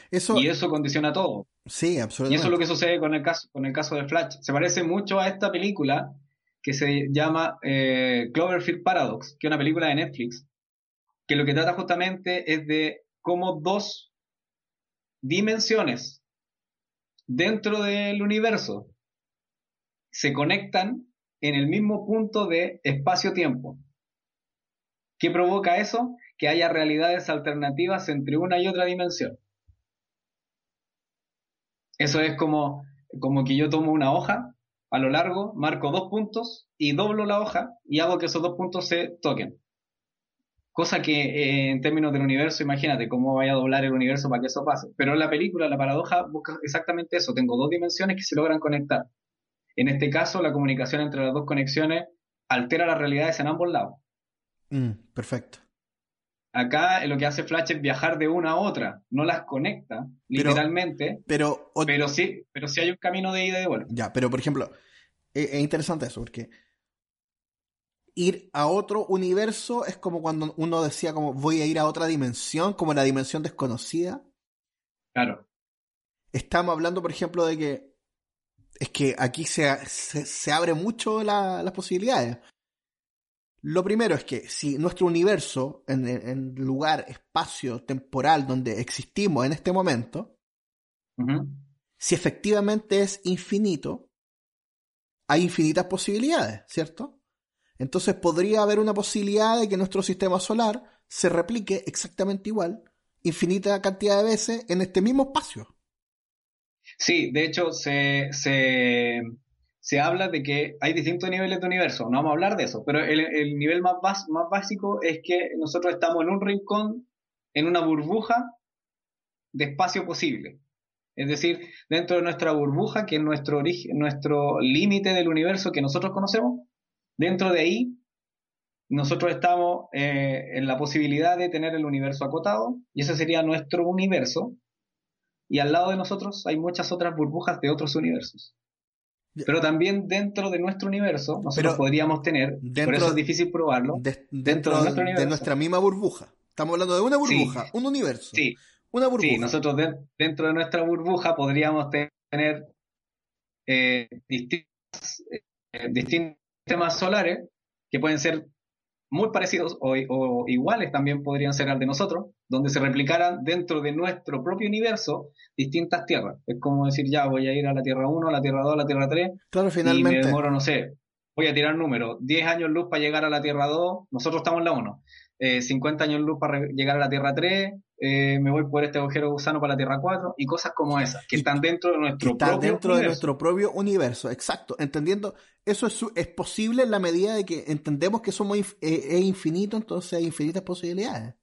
Eso, Y eso condiciona todo. sí, Y absolutamente. eso es lo que sucede con el caso, con el caso de Flash. Se parece mucho a esta película que se llama eh, Cloverfield Paradox, que es una película de Netflix, que lo que trata justamente es de cómo dos dimensiones dentro del universo se conectan en el mismo punto de espacio-tiempo. ¿Qué provoca eso? Que haya realidades alternativas entre una y otra dimensión. Eso es como, como que yo tomo una hoja a lo largo, marco dos puntos y doblo la hoja y hago que esos dos puntos se toquen. Cosa que eh, en términos del universo, imagínate cómo vaya a doblar el universo para que eso pase. Pero en la película, la paradoja busca exactamente eso. Tengo dos dimensiones que se logran conectar. En este caso, la comunicación entre las dos conexiones altera las realidades en ambos lados. Mm, perfecto. Acá lo que hace Flash es viajar de una a otra, no las conecta, Pero- literalmente, Pero, pero sí, pero sí hay un camino de ida y de vuelta. ya, pero por ejemplo, e- es, interesante eso, porque ir a otro universo es como cuando uno decía como voy a ir a otra dimensión, como la dimensión desconocida. Claro. Estamos hablando, por ejemplo, de que es que aquí se, se, se abre mucho la- las posibilidades. Lo primero es que si nuestro universo, en el lugar, espacio, temporal donde existimos en este momento, si efectivamente es infinito, hay infinitas posibilidades, ¿cierto? Entonces podría haber una posibilidad de que nuestro sistema solar se replique exactamente igual, infinita cantidad de veces en este mismo espacio. Sí, de hecho se, se, se habla de que hay distintos niveles de universo, no vamos a hablar de eso, pero el, el nivel más, más básico es que nosotros estamos en un rincón en una burbuja de espacio posible. Es decir, dentro de nuestra burbuja, que es nuestro origen, nuestro límite del universo que nosotros conocemos, dentro de ahí nosotros estamos eh, en la posibilidad de tener el universo acotado, y ese sería nuestro universo, y al lado de nosotros hay muchas otras burbujas de otros universos. Pero también dentro de nuestro universo, nosotros podríamos tener, por eso es difícil probarlo, dentro, de, nuestra misma burbuja. Estamos hablando de una burbuja, un universo. Sí. Una burbuja. Sí, nosotros dentro de nuestra burbuja podríamos tener eh, distintos, eh, distintos sistemas solares que pueden ser muy parecidos o, iguales también podrían ser al de nosotros, donde se replicaran dentro de nuestro propio universo distintas tierras. Es como decir, ya voy a ir a la Tierra 1, a la Tierra 2, a la Tierra 3. Claro, finalmente. Y me demoro, no sé, voy a tirar números, 10 años luz para llegar a la Tierra 2, nosotros estamos en la 1. 50 eh, años luz para llegar a la Tierra 3, eh, me voy por este agujero gusano para la Tierra 4 y cosas como esas, que están dentro de nuestro están dentro de nuestro propio universo, exacto, entendiendo, eso es, es posible en la medida de que entendemos que somos eh, es infinito, entonces hay infinitas posibilidades.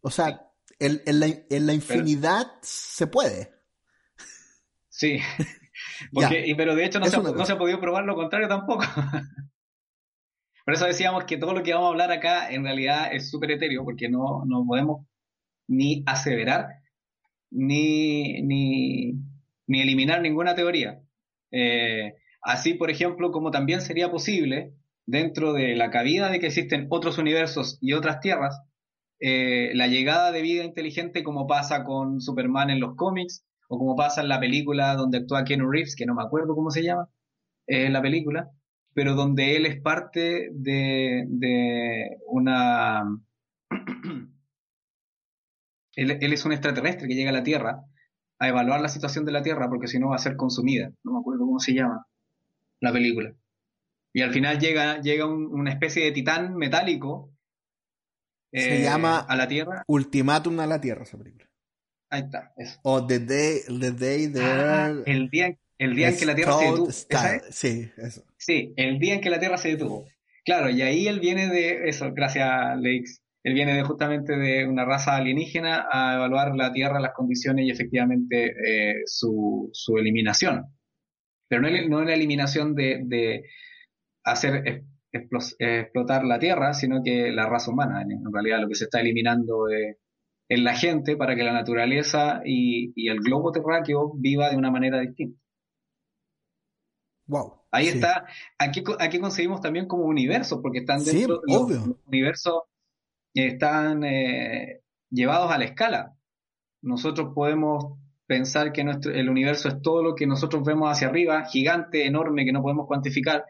O sea, en, la, infinidad se puede. Sí, pero de hecho no se, no se ha podido probar lo contrario tampoco. Por eso decíamos que todo lo que vamos a hablar acá en realidad es súper etéreo, porque no, no podemos ni aseverar ni, ni, ni eliminar ninguna teoría. Eh, así, por ejemplo, como también sería posible, dentro de la cabida de que existen otros universos y otras tierras, eh, la llegada de vida inteligente como pasa con Superman en los cómics, o como pasa en la película donde actúa Keanu Reeves, que no me acuerdo cómo se llama, eh, la película, pero donde él es parte de, de una... él, es un extraterrestre que llega a la Tierra a evaluar la situación de la Tierra porque si no va a ser consumida. No me acuerdo cómo se llama la película. Y al final llega, llega una especie de titán metálico se eh, llama a la Tierra. Ultimátum a la Tierra esa película. Ahí está. Eso. O The Day, the day ah, el día el día en que la Tierra se detuvo. Sí, eso. Sí, el día en que la Tierra se detuvo. Claro, y ahí él viene de eso, gracias a Leix. Él viene de justamente de una raza alienígena a evaluar la Tierra, las condiciones y efectivamente eh, su, su, eliminación. Pero no, no la eliminación de, de hacer explotar la Tierra, sino que la raza humana. En realidad lo que se está eliminando es, la gente para que la naturaleza y, y el globo terráqueo viva de una manera distinta. Wow. Ahí está. Aquí, aquí conseguimos también como universo, porque están dentro de los, universos están eh, llevados a la escala. Nosotros podemos pensar que nuestro, el universo es todo lo que nosotros vemos hacia arriba, gigante, enorme, que no podemos cuantificar,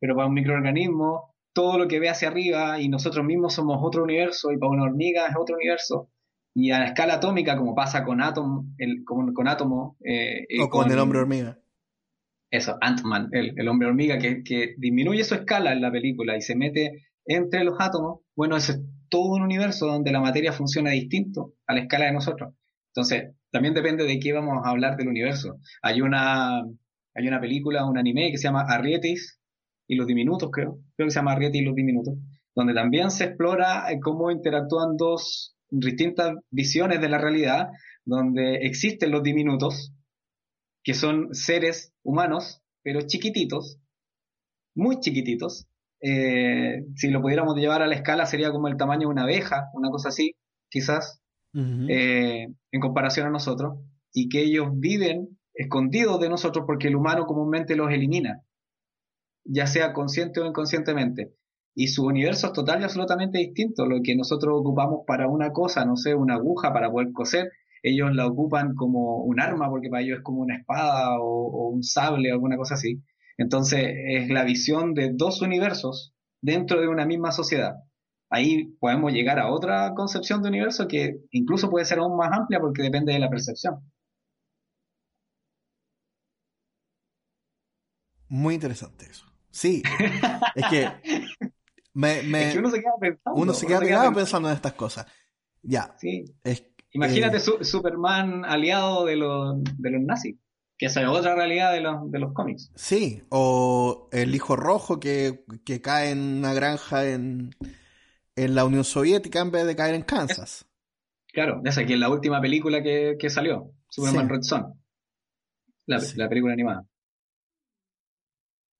pero para un microorganismo, todo lo que ve hacia arriba y nosotros mismos somos otro universo y para una hormiga es otro universo. Y a la escala atómica, como pasa con átomo, el, con, con átomo. Eh, o con el hombre hormiga eso, Ant-Man, el, hombre hormiga, que, disminuye su escala en la película y se mete entre los átomos, bueno, ese es todo un universo donde la materia funciona distinto a la escala de nosotros. Entonces, también depende de qué vamos a hablar del universo. Hay una, hay una película, un anime que se llama Arrietis y los diminutos, creo. Creo que se llama Arrietis y los diminutos, donde también se explora eh, cómo interactúan dos distintas visiones de la realidad, donde existen los diminutos, que son seres humanos, pero chiquititos, muy chiquititos. Eh, si lo pudiéramos llevar a la escala sería como el tamaño de una abeja, una cosa así, quizás, eh, en comparación a nosotros, y que ellos viven escondidos de nosotros porque el humano comúnmente los elimina, ya sea consciente o inconscientemente. Y su universo es total y absolutamente distinto. Lo que nosotros ocupamos para una cosa, no sé, una aguja para poder coser, ellos la ocupan como un arma, porque para ellos es como una espada o, un sable o alguna cosa así. Entonces es la visión de dos universos dentro de una misma sociedad. Ahí podemos llegar a otra concepción de universo que incluso puede ser aún más amplia porque depende de la percepción. Muy interesante eso. Sí, es que, me, uno se queda pensando. Uno se queda, pensando en estas cosas. Ya. Sí. Es Imagínate eh, Superman aliado de los, de los nazis, que esa es otra realidad de los, de los cómics. Sí, o el hijo rojo que, cae en una granja en, en la Unión Soviética en vez de caer en Kansas. Claro, esa que es la última película que, que salió, Superman Sí. Red Son. La, Sí. la película animada.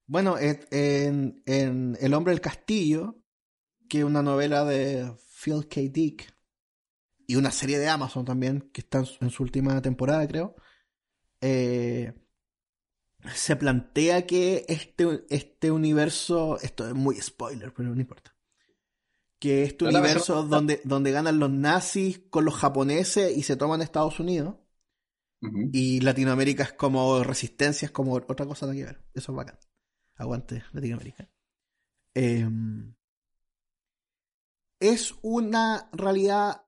Bueno, en, en- en El hombre del castillo, que es una novela de Phil K. Dick, y una serie de Amazon también, que está en su, última temporada, creo, eh, se plantea que este, este universo, esto es muy spoiler, pero no importa, que este Pero universo donde, donde ganan los nazis con los japoneses y se toman Estados Unidos, y Latinoamérica es como resistencia, es como otra cosa nada que ver. Eso es bacán. Aguante Latinoamérica. Eh, es una realidad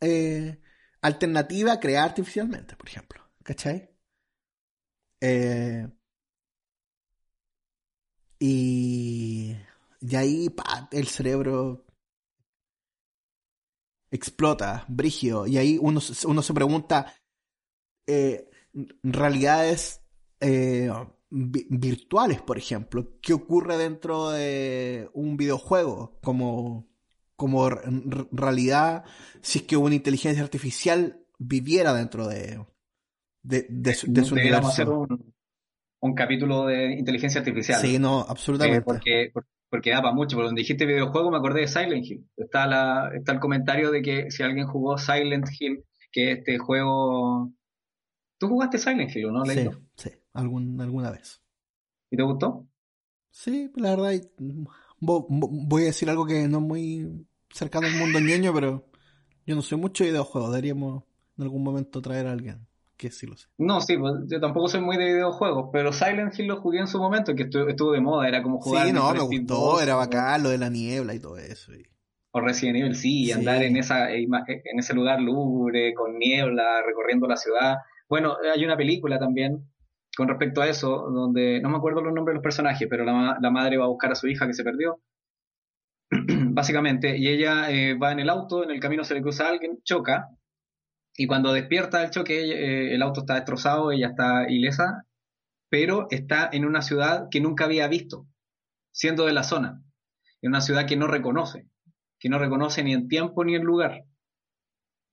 eh, alternativa creada artificialmente, por ejemplo. ¿Cachai? Eh, y, y ahí el cerebro explota, brigio, y ahí uno, se- pregunta, eh, realidades eh, vi- virtuales, por ejemplo, ¿qué ocurre dentro de un videojuego como, como realidad si es que una inteligencia artificial viviera dentro de, de, de su, de su Deberíamos hacer universo? un, un capítulo de inteligencia artificial. Sí, no, Eh, absolutamente. porque, por- porque da para mucho. Porque donde dijiste videojuego me acordé de Silent Hill. Está, la, está el comentario de que si alguien jugó Silent Hill, que este juego... ¿Tú jugaste Silent Hill o no, sí, sí, algún, alguna vez. ¿Y te gustó? Sí, la verdad, voy a decir algo que no es muy cercano al mundo ñoño, pero yo no soy mucho de videojuegos. Deberíamos en algún momento traer a alguien que sí lo sé. No, sí, pues, yo tampoco soy muy de videojuegos, pero Silent Hill lo jugué en su momento, que estuvo, estuvo de moda, era como jugar Sí, no, me gustó, 2 era bacán lo de la niebla y todo eso. y- O Resident Evil, sí, andar en esa eh, ima- en ese lugar lúgubre, con niebla, recorriendo la ciudad. Bueno, hay una película también con respecto a eso, donde no me acuerdo los nombres de los personajes, pero la, la madre va a buscar a su hija que se perdió, básicamente, y ella eh, va en el auto, en el camino se le cruza a alguien, choca, y cuando despierta el choque, eh, el auto está destrozado, ella está ilesa, pero está en una ciudad que nunca había visto, siendo de la zona, en una ciudad que no reconoce que no reconoce ni en tiempo ni en lugar.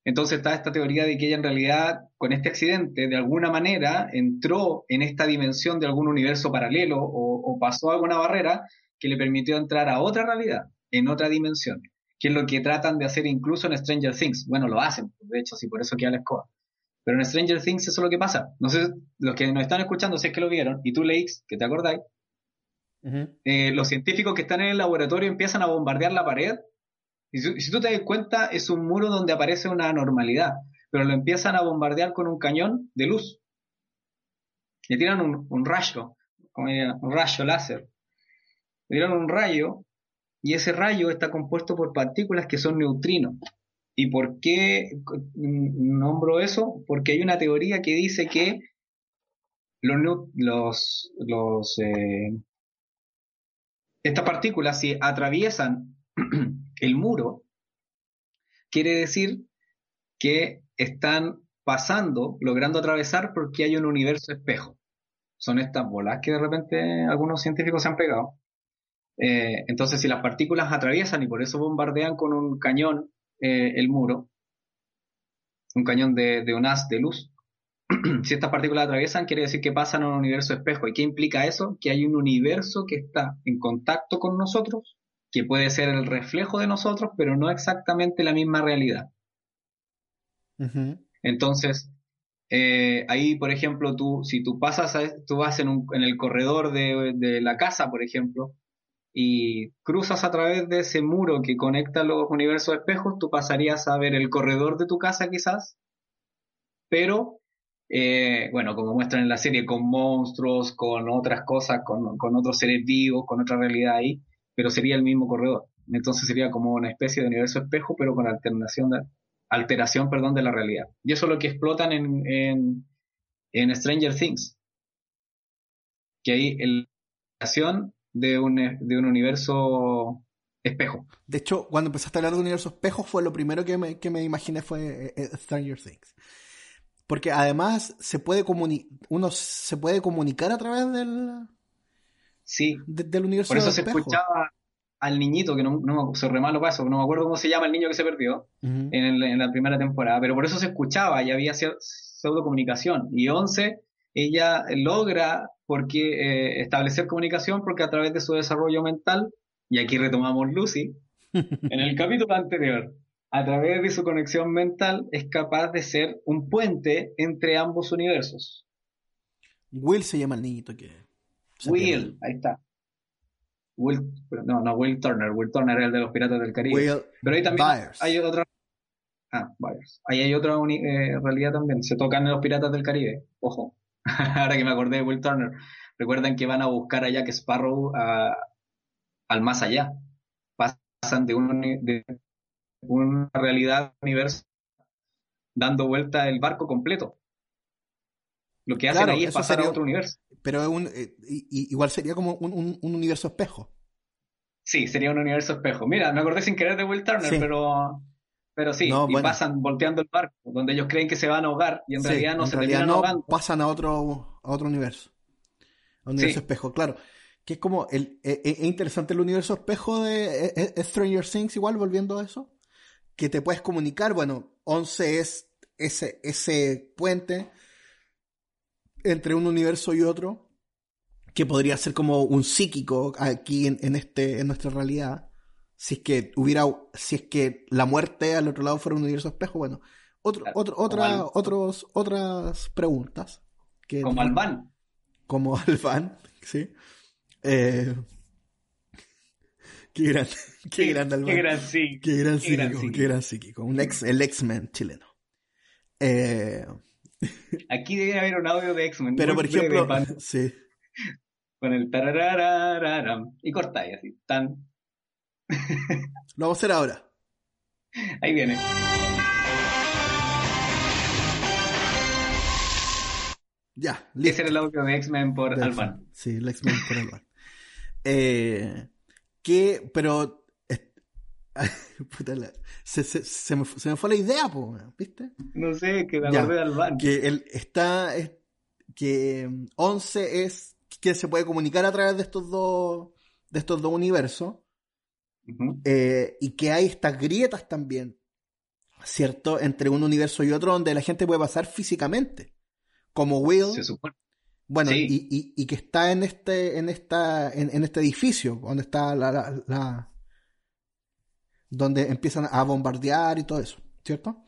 Entonces está esta teoría de que ella en realidad, con este accidente, de alguna manera entró en esta dimensión de algún universo paralelo o, o pasó alguna barrera que le permitió entrar a otra realidad, en otra dimensión, que es lo que tratan de hacer incluso en Stranger Things. Bueno, lo hacen, de hecho, sí, por eso queda la escoba. Pero en Stranger Things eso es lo que pasa. No sé, los que nos están escuchando, si es que lo vieron, y tú, Leix, que te acordáis, eh, los científicos que están en el laboratorio empiezan a bombardear la pared. Y si, tú te das cuenta, es un muro donde aparece una anormalidad, pero lo empiezan a bombardear con un cañón de luz. Le tiran un, rayo, como un rayo láser. Le tiran un rayo y ese rayo está compuesto por partículas que son neutrinos. ¿Y por qué nombro eso? Porque hay una teoría que dice que los, los eh, estas partículas, si atraviesan el muro, quiere decir que están pasando, logrando atravesar porque hay un universo espejo. Son estas bolas que de repente algunos científicos se han pegado. Eh, entonces, si las partículas atraviesan y por eso bombardean con un cañón eh, el muro, un cañón de, de un haz de luz, si estas partículas atraviesan, quiere decir que pasan a un universo espejo. ¿Y qué implica eso? Que hay un universo que está en contacto con nosotros, que puede ser el reflejo de nosotros, pero no exactamente la misma realidad. Entonces, eh, ahí, por ejemplo, tú, si tú pasas, a- tú vas en, un- en el corredor de, de la casa, por ejemplo, y cruzas a través de ese muro que conecta los universos espejos, tú pasarías a ver el corredor de tu casa quizás, pero, eh, bueno, como muestran en la serie, con monstruos, con otras cosas, con, con otros seres vivos, con otra realidad ahí, pero sería el mismo corredor. Entonces sería como una especie de universo espejo, pero con alternación de, alteración perdón, de la realidad. Y eso es lo que explotan en, en, en Stranger Things. Que hay la creación de un, de un universo espejo. De hecho, cuando empezaste a hablar de universo espejo, fue lo primero que me, que me imaginé fue eh, eh, Stranger Things. Porque además se puede uno se puede comunicar a través del, Sí, de- del universo por eso se espejo. escuchaba al niñito, que no, no soy re malo no me acuerdo cómo se llama el niño que se perdió en, el- en la primera temporada, pero por eso se escuchaba y había pseudo comunicación. Y 11, ella logra porque eh, establecer comunicación porque a través de su desarrollo mental, y aquí retomamos Lucy, en el capítulo anterior, a través de su conexión mental es capaz de ser un puente entre ambos universos. Will se llama el niñito que. Will, ahí está. Will, no, no, Will Turner. Will Turner es el de los Piratas del Caribe. Will Pero ahí también Byers. hay otra. Ah, Byers. Ahí hay otra eh, realidad también. Se tocan en los Piratas del Caribe. Ojo. Ahora que me acordé de Will Turner. Recuerdan que van a buscar a Jack Sparrow a- al más allá. Pasan de, un, de una realidad universo dando vuelta el barco completo. Lo que hacen Claro, ahí es pasar sería- a otro universo. Pero es un, eh, igual sería como un, un- un universo espejo. Sí, sería un universo espejo. Mira, me acordé sin querer de Will Turner, Sí. pero, pero sí, No, y bueno. pasan volteando el barco, donde ellos creen que se van a ahogar y en Sí, realidad no en se realidad terminan no, ahogando. pasan a otro, a otro universo. A un universo Sí. espejo, claro. Que es como el, e- e- es interesante el universo espejo de e- Stranger Things, igual volviendo a eso. Que te puedes comunicar, bueno, 11 es ese, ese puente entre un universo y otro, que podría ser como un psíquico aquí en, en este, en nuestra realidad. Si es que hubiera, si es que la muerte al otro lado fuera un universo espejo, bueno, otro, otro, otra, al- otros, otras preguntas. Que, Como Alban. como Alban, ¿sí? Eh, qué gran, qué. Qué gran. Qué gran qué gran psíquico, psíquico. qué gran psíquico. Un ex, el X-Men chileno. Eh, Aquí debe haber un audio de X-Men. pero por ejemplo, sí. con el tarararararam, y cortáis así. Tan. Lo vamos a hacer ahora. Ahí viene. Ya, Ese listo. era el audio de X-Men por Alban. Sí, el X-Men por Alban. Eh, que, pero. puta la- se, se- se me, se me fue la idea, po, ¿viste? No sé, que me Ya, acordé de Alban. Que él está. es- que mm, 11 es que se puede comunicar a través de estos dos. de estos dos universos. Eh, y que hay estas grietas también, ¿cierto? Entre un universo y otro donde la gente puede pasar físicamente. Como Will, Se supone. bueno, sí. y, y- y que está en este, en esta, en, en este edificio, donde está la, la- la- donde empiezan a bombardear y todo eso, ¿cierto?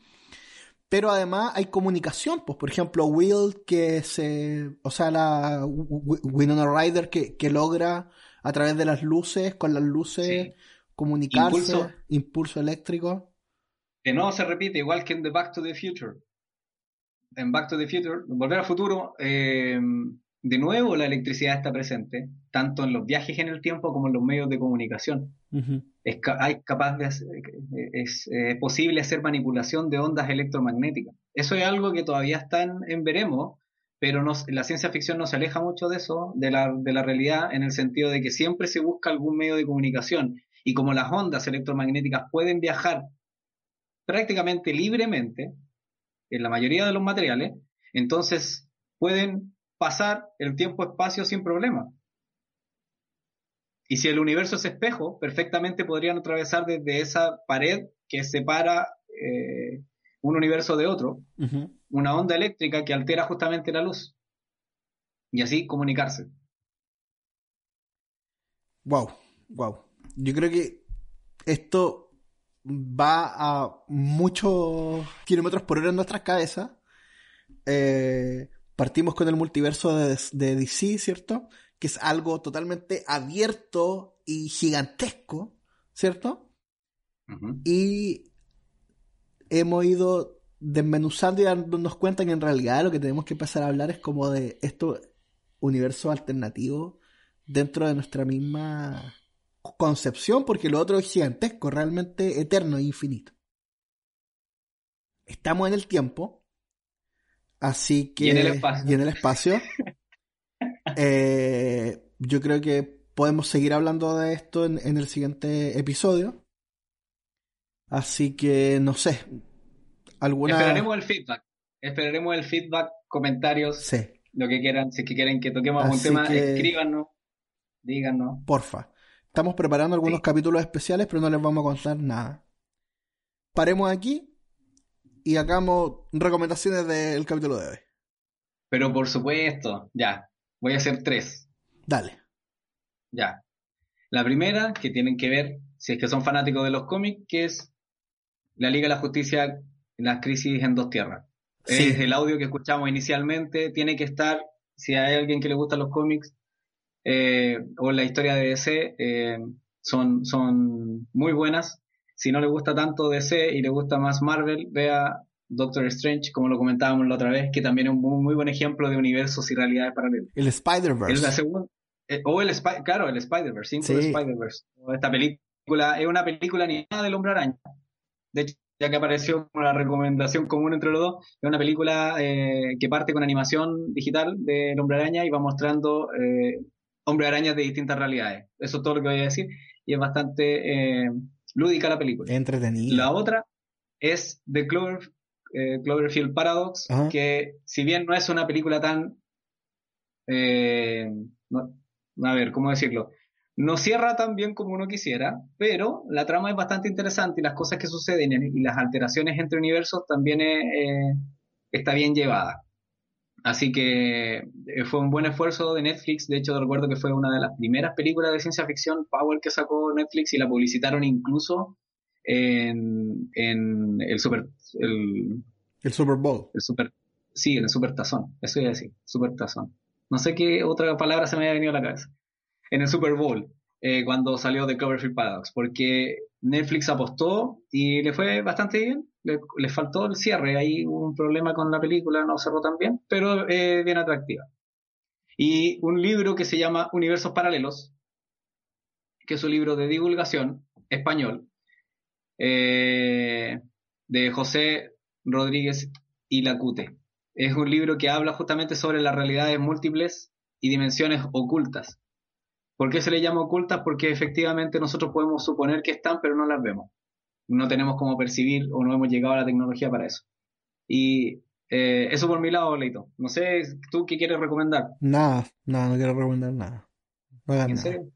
Pero además hay comunicación, pues, por ejemplo, Will que se, o sea, la Winona Ryder que, que logra a través de las luces, con las luces, Sí. comunicarse, Impulso. impulso eléctrico. Que no se repite, igual que en The Back to the Future. En Back to the Future, Volver al Futuro, eh, de nuevo la electricidad está presente, tanto en los viajes en el tiempo como en los medios de comunicación. Es, hay capaz de hacer- es eh, posible hacer manipulación de ondas electromagnéticas. Eso es algo que todavía está en, en veremos, pero no- la ciencia ficción no se aleja mucho de eso, de la, de la realidad, en el sentido de que siempre se busca algún medio de comunicación. Y como las ondas electromagnéticas pueden viajar prácticamente libremente en la mayoría de los materiales, entonces pueden pasar el tiempo-espacio sin problema. Y si el universo es espejo, perfectamente podrían atravesar desde esa pared que separa eh, un universo de otro, una onda eléctrica que altera justamente la luz. Y así comunicarse. Wow, wow. Yo creo que esto va a muchos kilómetros por hora en nuestras cabezas. Eh, partimos con el multiverso de, de DC, ¿cierto? Que es algo totalmente abierto y gigantesco, ¿cierto? Y hemos ido desmenuzando y dándonos cuenta que en realidad lo que tenemos que empezar a hablar es como de estos universos alternativos dentro de nuestra misma concepción, porque lo otro es gigantesco, realmente eterno e infinito. Estamos en el tiempo, así que... Y en el espacio. y en el espacio. Eh, yo creo que podemos seguir hablando de esto en, en el siguiente episodio. Así que, no sé. ¿Alguna...? Esperaremos el feedback. Esperaremos el feedback, comentarios, Sí, lo que quieran. Si es que quieren que toquemos algún tema, que- escríbanos, díganos. porfa. Estamos preparando algunos capítulos especiales, pero no les vamos a contar nada. Paremos aquí y hagamos recomendaciones del capítulo de hoy. Pero por supuesto, ya. Voy a hacer tres. Dale. Ya. La primera, que tienen que ver, si es que son fanáticos de los cómics, que es la Liga de la Justicia, las crisis en dos tierras. Sí. Es el audio que escuchamos inicialmente, tiene que estar, si hay alguien que le gustan los cómics eh, o la historia de DC, eh, son, son muy buenas. Si no le gusta tanto DC y le gusta más Marvel, vea Doctor Strange, como lo comentábamos la otra vez, que también es un muy, muy buen ejemplo de universos y realidades paralelas. El Spider-Verse. eh, o el Spy- claro, el Spider-Verse, Sí. Spider-Verse. Esta película es una película animada del Hombre Araña. De hecho, ya que apareció como la recomendación común entre los dos, es una película eh, que parte con animación digital del Hombre Araña y va mostrando eh, Hombre Arañas de distintas realidades. Eso es todo lo que voy a decir. Y es bastante eh, lúdica la película. Entretenido. La otra es The Clover, eh, Cloverfield Paradox, Ajá. que si bien no es una película tan... eh, no- a ver, ¿cómo decirlo? No cierra tan bien como uno quisiera, pero la trama es bastante interesante y las cosas que suceden y las alteraciones entre universos también eh, está bien llevada. Así que eh, fue un buen esfuerzo de Netflix. De hecho, recuerdo que fue una de las primeras películas de ciencia ficción Power que sacó Netflix y la publicitaron incluso en, en el super el, El Super Bowl. el super sí en el super tazón eso iba a decir super tazón no sé qué otra palabra se me había venido a la cabeza en el Super Bowl eh, cuando salió de Cloverfield Paradox porque Netflix apostó y le fue bastante bien le, faltó el cierre hubo un problema con la película no cerró tan bien pero eh, bien atractiva y un libro que se llama Universos Paralelos que es un libro de divulgación español eh, de José Rodríguez y Lacute. Es un libro que habla justamente sobre las realidades múltiples y dimensiones ocultas. ¿Por qué se le llama ocultas? Porque efectivamente nosotros podemos suponer que están, pero no las vemos. No tenemos cómo percibir o no hemos llegado a la tecnología para eso. Y eh, eso por mi lado, Leito. No sé, ¿tú qué quieres recomendar? Nada, nada, no quiero recomendar nada. No hagan ¿En nada. serio?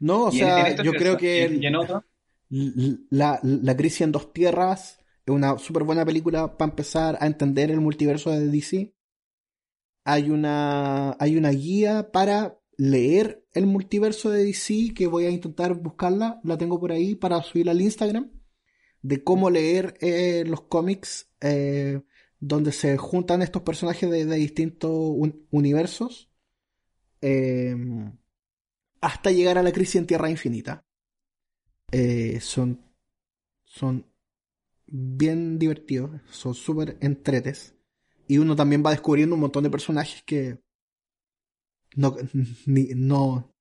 No, o sea, yo creo que el- en la, la crisis en dos tierras es una súper buena película para empezar a entender el multiverso de DC. Hay una, hay una guía para leer el multiverso de DC que voy a intentar buscarla. La tengo por ahí para subirla al Instagram. De cómo leer eh, los cómics eh, donde se juntan estos personajes de, distintos un- universos. Eh, hasta llegar a la crisis en Tierra Infinita. Eh, son, son bien divertidos, son súper entretes. Y uno también va descubriendo un montón de personajes que no, ni- no,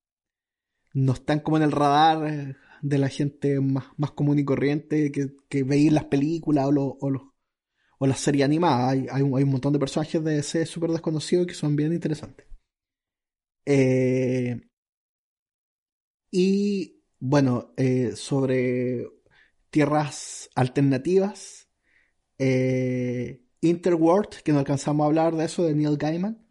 no están como en el radar de la gente más, más común y corriente que, que las películas o, lo- o, los- o las series animadas. Hay, hay, un, hay un montón de personajes de ese súper desconocidos que son bien interesantes. Eh, y bueno, eh, sobre tierras alternativas, eh, Interworld, que no alcanzamos a hablar de eso, de Neil Gaiman.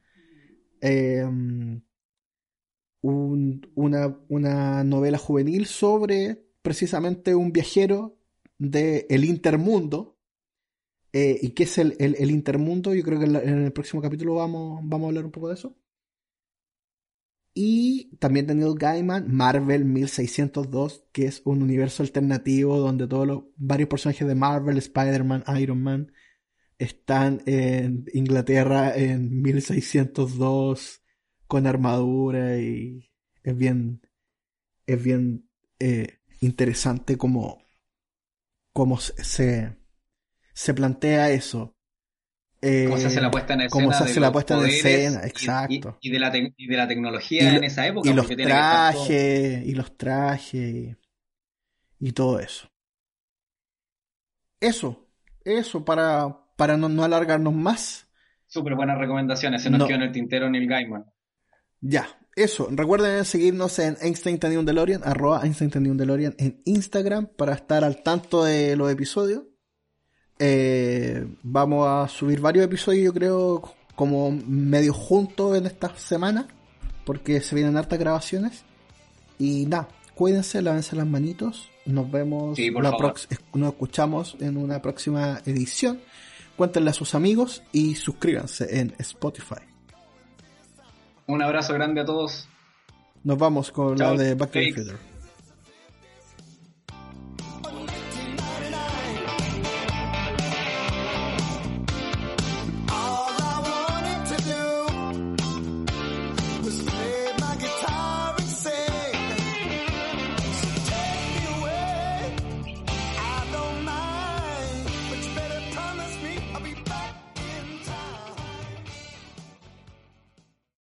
Un- una, una novela juvenil sobre precisamente un viajero del el intermundo. Eh, ¿Y qué es el, el- intermundo? Yo creo que en el próximo capítulo vamos, vamos a hablar un poco de eso. Y también de Neil Gaiman, Marvel 1602, que es un universo alternativo donde todos los varios personajes de Marvel, Spider-Man, Iron Man, están en Inglaterra en 1602 con armadura y es bien, es bien eh, interesante como, como se- se, plantea eso. Eh, cómo se hace la puesta en escena. cómo se hace la puesta en escena, y- exacto. Y, y de, la y de la tecnología en esa época. y los trajes, y los trajes, y, y todo eso. Eso, eso, para, para no, no alargarnos más. Súper buenas recomendaciones. Se nos No. quedó en el tintero Neil Gaiman. Ya, eso. Recuerden seguirnos en Einstein tenía un DeLorean, arroba Einstein tenía un DeLorean en Instagram para estar al tanto de los episodios. Eh, vamos a subir varios episodios, yo creo, como medio juntos en esta semana, porque se vienen hartas grabaciones. Y nada, cuídense, lávense las manitos. Nos vemos, Sí, por la favor. prox- nos escuchamos en una próxima edición. Cuéntenle a sus amigos y suscríbanse en Spotify. Un abrazo grande a todos. Nos vamos con Chao. la de Back to the. Future.